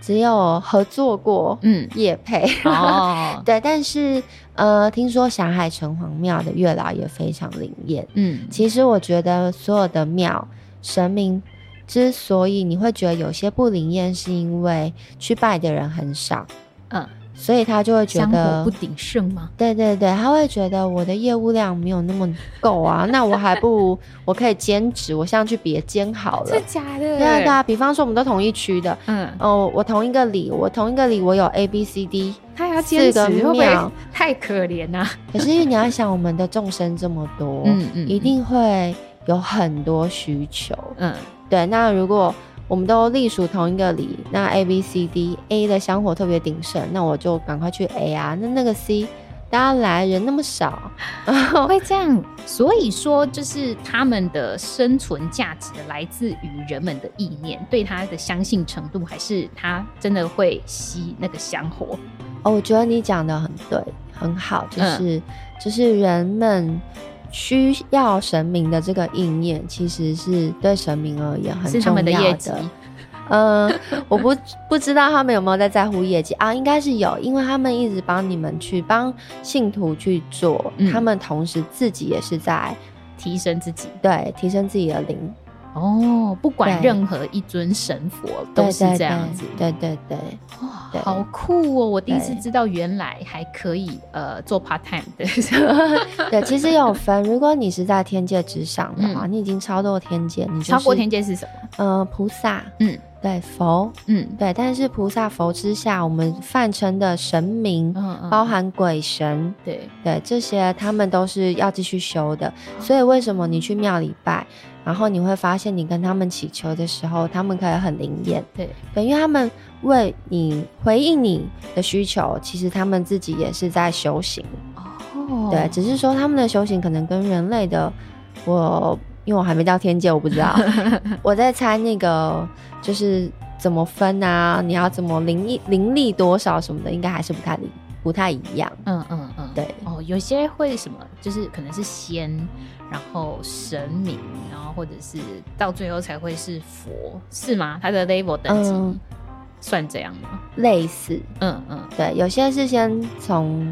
[SPEAKER 2] 只有合作过，嗯，叶配哦，对。但是呃，听说霞海城隍庙的月老也非常灵验，嗯，其实我觉得所有的庙神明。之所以你会觉得有些不灵验，是因为去拜的人很少，
[SPEAKER 1] 嗯，
[SPEAKER 2] 所以他就会觉得
[SPEAKER 1] 不鼎盛吗？
[SPEAKER 2] 对对对，他会觉得我的业务量没有那么够啊，那我还不如我可以兼职，我现在去别兼好了。
[SPEAKER 1] 真的假的？对
[SPEAKER 2] 啊比方说我们都同一区的，嗯哦，我同一个里，我同一个里，我有 A B C D，
[SPEAKER 1] 他要兼职会不会太可怜啊？
[SPEAKER 2] 可是因为你要想，我们的众生这么多，嗯嗯，一定会有很多需求，嗯。对，那如果我们都隶属同一个里，那 A B C D A 的香火特别鼎盛，那我就赶快去 A 啊。那那个 C，大家来人那么少，
[SPEAKER 1] 会这样。所以说，就是他们的生存价值来自于人们的意念，对他的相信程度，还是他真的会吸那个香火？
[SPEAKER 2] 哦，我觉得你讲的很对，很好，就是、嗯、就是人们。需要神明的这个应验，其实是对神明而言很重要的。嗯，我不 不知道他们有没有在在乎业绩啊？应该是有，因为他们一直帮你们去帮信徒去做，嗯，他们同时自己也是在
[SPEAKER 1] 提升自己，
[SPEAKER 2] 对，提升自己的灵。
[SPEAKER 1] 哦，不管任何一尊神佛都是这样子，
[SPEAKER 2] 对对对，
[SPEAKER 1] 哇，好酷哦！我第一次知道原来还可以呃做 part time 的，
[SPEAKER 2] 对，其实有分。如果你是在天界之上的话，你已经超过天界，你
[SPEAKER 1] 超过天界是什么？
[SPEAKER 2] 呃，菩萨，嗯，对，佛，嗯，对。但是菩萨佛之下，我们泛称的神明，包含鬼神，对。对，这些他们都是要继续修的。所以为什么你去庙里拜？然后你会发现，你跟他们祈求的时候，他们可以很灵验，对，对，因为他们为你回应你的需求，其实他们自己也是在修行，哦，对，只是说他们的修行可能跟人类的，我因为我还没到天界，我不知道，我在猜那个就是怎么分啊，你要怎么灵力灵力多少什么的，应该还是不太灵。不太一样，
[SPEAKER 1] 嗯嗯嗯，
[SPEAKER 2] 对，
[SPEAKER 1] 哦，哦，有些会什么，就是可能是仙，然后神明，然后或者是到最后才会是佛，是吗？它的 level 等级、嗯、算这样吗？
[SPEAKER 2] 类似，嗯嗯，对，有些是先从。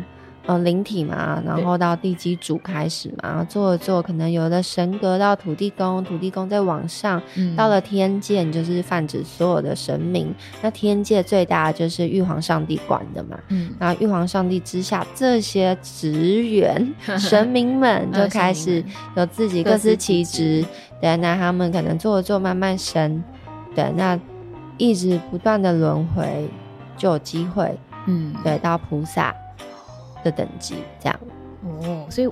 [SPEAKER 2] 嗯，灵体嘛，然后到地基主开始嘛，做着做，可能有的神格到土地公，土地公再往上，嗯、到了天界，就是泛指所有的神明。那天界最大的就是玉皇上帝管的嘛，嗯，然后玉皇上帝之下这些职员 神明们就开始有自己各司其职，对，那他们可能做着做慢慢升，对，那一直不断的轮回就有机会，嗯，对，到菩萨。的等级这样
[SPEAKER 1] 哦，所以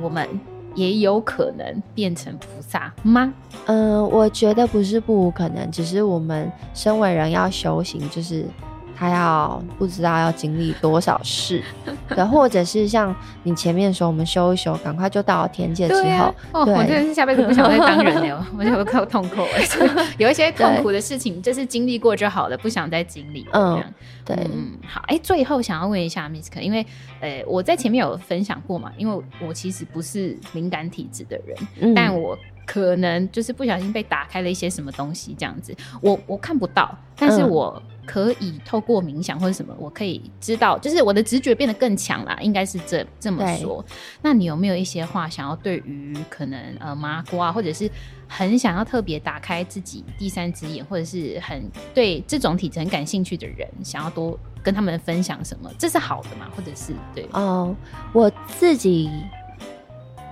[SPEAKER 1] 我们也有可能变成菩萨吗？
[SPEAKER 2] 嗯、呃，我觉得不是不可能，只是我们身为人要修行，就是。他要不知道要经历多少事，对，或者是像你前面说，我们修一修，赶快就到了天界之后，对，啊哦、对，我真的是
[SPEAKER 1] 下辈子不想再当人了，我就够痛苦了。有一些痛苦的事情，就是经历过就好了，不想再经历。嗯，对，嗯，好，哎、欸，最后想要问一下 Misk，因为呃，我在前面有分享过嘛，因为我其实不是敏感体质的人，嗯、但我可能就是不小心被打开了一些什么东西，这样子，我我看不到，但是我。嗯可以透过冥想或者什么，我可以知道，就是我的直觉变得更强啦，应该是这这么说。那你有没有一些话想要对于可能呃麻瓜，或者是很想要特别打开自己第三只眼，或者是很对这种体质很感兴趣的人，想要多跟他们分享什么？这是好的嘛？或者是对？
[SPEAKER 2] 哦，我自己。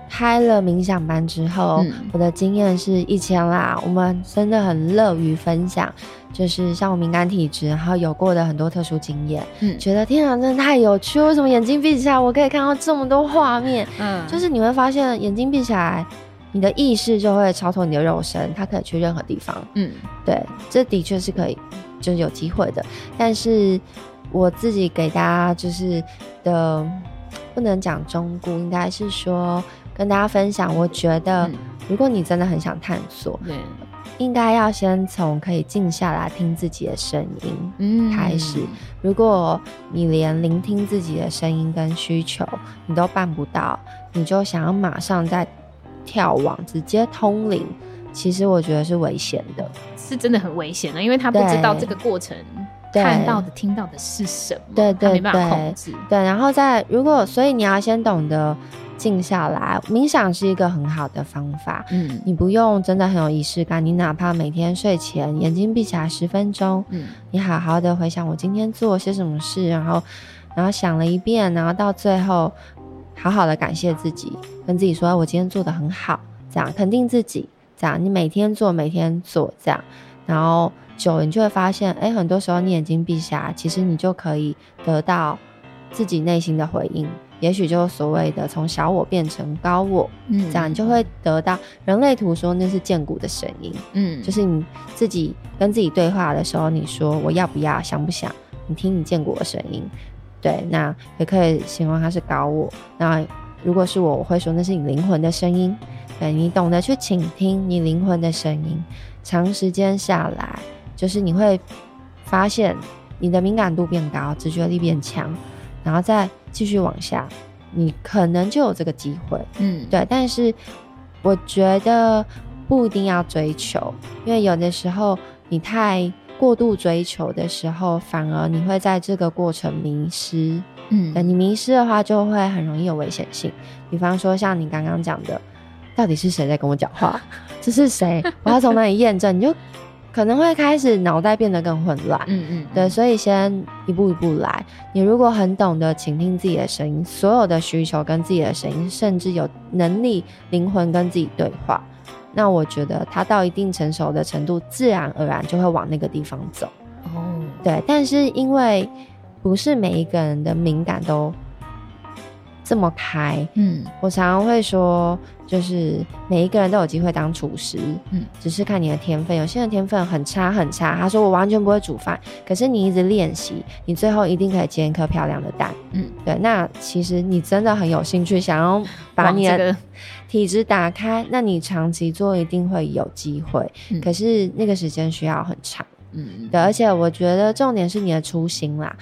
[SPEAKER 2] 开了冥想班之后，嗯、我的经验是以前啦，我们真的很乐于分享，就是像我敏感体质，然后有过的很多特殊经验，嗯，觉得天啊，真的太有趣！为什么眼睛闭起来，我可以看到这么多画面？嗯，就是你会发现，眼睛闭起来，你的意识就会超脱你的肉身，它可以去任何地方。嗯，对，这的确是可以，就是有机会的。但是我自己给大家就是的，不能讲中估，应该是说。跟大家分享，我觉得如果你真的很想探索，嗯、应该要先从可以静下来听自己的声音开始。嗯、如果你连聆听自己的声音跟需求你都办不到，你就想要马上再跳网直接通灵，其实我觉得是危险的，
[SPEAKER 1] 是真的很危险的，因为他不知道这个过程看到的、听到的是什么，
[SPEAKER 2] 对对对，
[SPEAKER 1] 没办法控制。
[SPEAKER 2] 对，然后再如果，所以你要先懂得。静下来，冥想是一个很好的方法。嗯，你不用真的很有仪式感，你哪怕每天睡前眼睛闭起来十分钟，嗯，你好好的回想我今天做些什么事，然后，然后想了一遍，然后到最后，好好的感谢自己，跟自己说，我今天做的很好，这样肯定自己，这样你每天做，每天做，这样，然后久了你就会发现，哎，很多时候你眼睛闭下来，其实你就可以得到自己内心的回应。也许就是所谓的从小我变成高我，嗯，这样你就会得到人类图说那是荐骨的声音，嗯，就是你自己跟自己对话的时候，你说我要不要，想不想，你听你剑骨的声音，对，那也可以形容它是高我。那如果是我，我会说那是你灵魂的声音，对，你懂得去倾听你灵魂的声音，长时间下来，就是你会发现你的敏感度变高，直觉力变强，然后再。继续往下，你可能就有这个机会，嗯，对。但是我觉得不一定要追求，因为有的时候你太过度追求的时候，反而你会在这个过程迷失，嗯，你迷失的话，就会很容易有危险性。比方说，像你刚刚讲的，到底是谁在跟我讲话？这是谁？我要从哪里验证？你就。可能会开始脑袋变得更混乱，嗯嗯，对，所以先一步一步来。你如果很懂得倾听自己的声音，所有的需求跟自己的声音，甚至有能力灵魂跟自己对话，那我觉得他到一定成熟的程度，自然而然就会往那个地方走。哦，对，但是因为不是每一个人的敏感都这么开，嗯，我常常会说，就是每一个人都有机会当厨师，嗯，只是看你的天分。有些人天分很差很差，他说我完全不会煮饭，可是你一直练习，你最后一定可以煎一颗漂亮的蛋，嗯，对。那其实你真的很有兴趣，想要把你的体质打开，那你长期做一定会有机会，嗯，可是那个时间需要很长，嗯，对。而且我觉得重点是你的初心啦。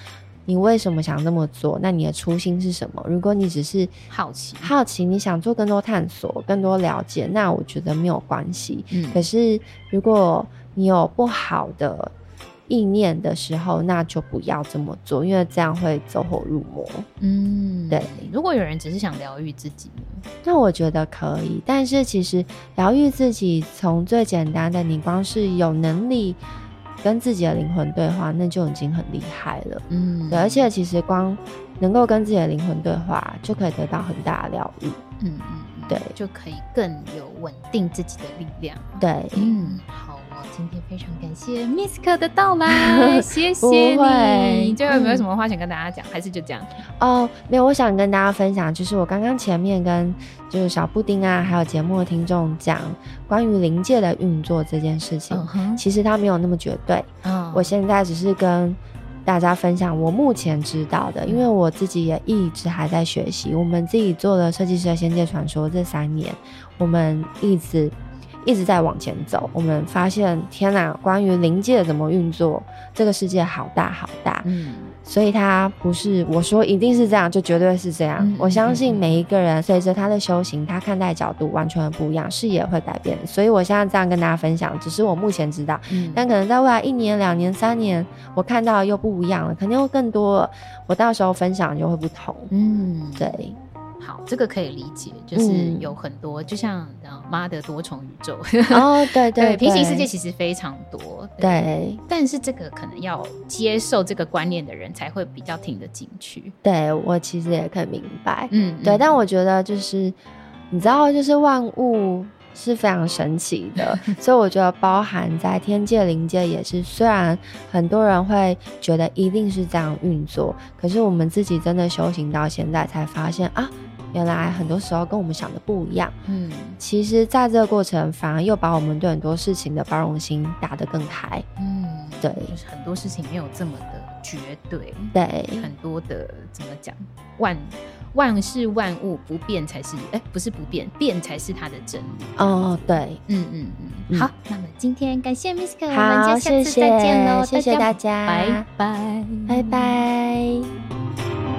[SPEAKER 2] 你为什么想这么做？那你的初心是什么？如果你只是
[SPEAKER 1] 好奇，
[SPEAKER 2] 好奇，你想做更多探索、更多了解，那我觉得没有关系。嗯，可是如果你有不好的意念的时候，那就不要这么做，因为这样会走火入魔。
[SPEAKER 1] 嗯，对。如果有人只是想疗愈自己？
[SPEAKER 2] 那我觉得可以。但是其实疗愈自己，从最简单的，你光是有能力跟自己的灵魂对话，那就已经很厉害了。嗯，对。而且其实光能够跟自己的灵魂对话，就可以得到很大的疗愈。嗯嗯，对，
[SPEAKER 1] 就可以更有稳定自己的力量。
[SPEAKER 2] 对，
[SPEAKER 1] 嗯，好。今天非常感谢 Misk 的到来，谢谢你。最后有没有什么话想跟大家讲？嗯、还是就这样？
[SPEAKER 2] 哦，没有，我想跟大家分享，就是我刚刚前面跟就是小布丁啊，还有节目的听众讲关于临界的运作这件事情，嗯、其实它没有那么绝对。嗯，我现在只是跟大家分享我目前知道的，因为我自己也一直还在学习。我们自己做了设计师的仙界传说这三年，我们一直。一直在往前走，我们发现天哪，关于灵界怎么运作，这个世界好大好大，嗯，所以它不是我说一定是这样，就绝对是这样。嗯、我相信每一个人随着他的修行，他看待角度完全不一样，视野会改变。所以我现在这样跟大家分享，只是我目前知道，嗯、但可能在未来一年、两年、三年，我看到又不一样了，肯定会更多，我到时候分享就会不同。嗯，对。
[SPEAKER 1] 好，这个可以理解，就是有很多，嗯、就像妈的多重宇宙
[SPEAKER 2] 哦，对 对，对，
[SPEAKER 1] 平行世界其实非常多，对，
[SPEAKER 2] 对，
[SPEAKER 1] 但是这个可能要接受这个观念的人才会比较听得进去。
[SPEAKER 2] 对，我其实也可以明白，嗯，对，但我觉得就是你知道，就是万物是非常神奇的，所以我觉得包含在天界、灵界也是。虽然很多人会觉得一定是这样运作，可是我们自己真的修行到现在才发现啊。原来很多时候跟我们想的不一样，嗯，其实在这个过程反而又把我们对很多事情的包容心打得更开，嗯，对，
[SPEAKER 1] 就是很多事情没有这么的绝对，
[SPEAKER 2] 对，
[SPEAKER 1] 很多的怎么讲，万万事万物不变才是，哎，不是不变，变才是它的真理。
[SPEAKER 2] 哦，对，
[SPEAKER 1] 嗯嗯嗯，好，那么今天感谢 Misk，
[SPEAKER 2] 好，
[SPEAKER 1] 我们就下次再见喽，
[SPEAKER 2] 谢谢大家，
[SPEAKER 1] 拜拜，
[SPEAKER 2] 拜拜。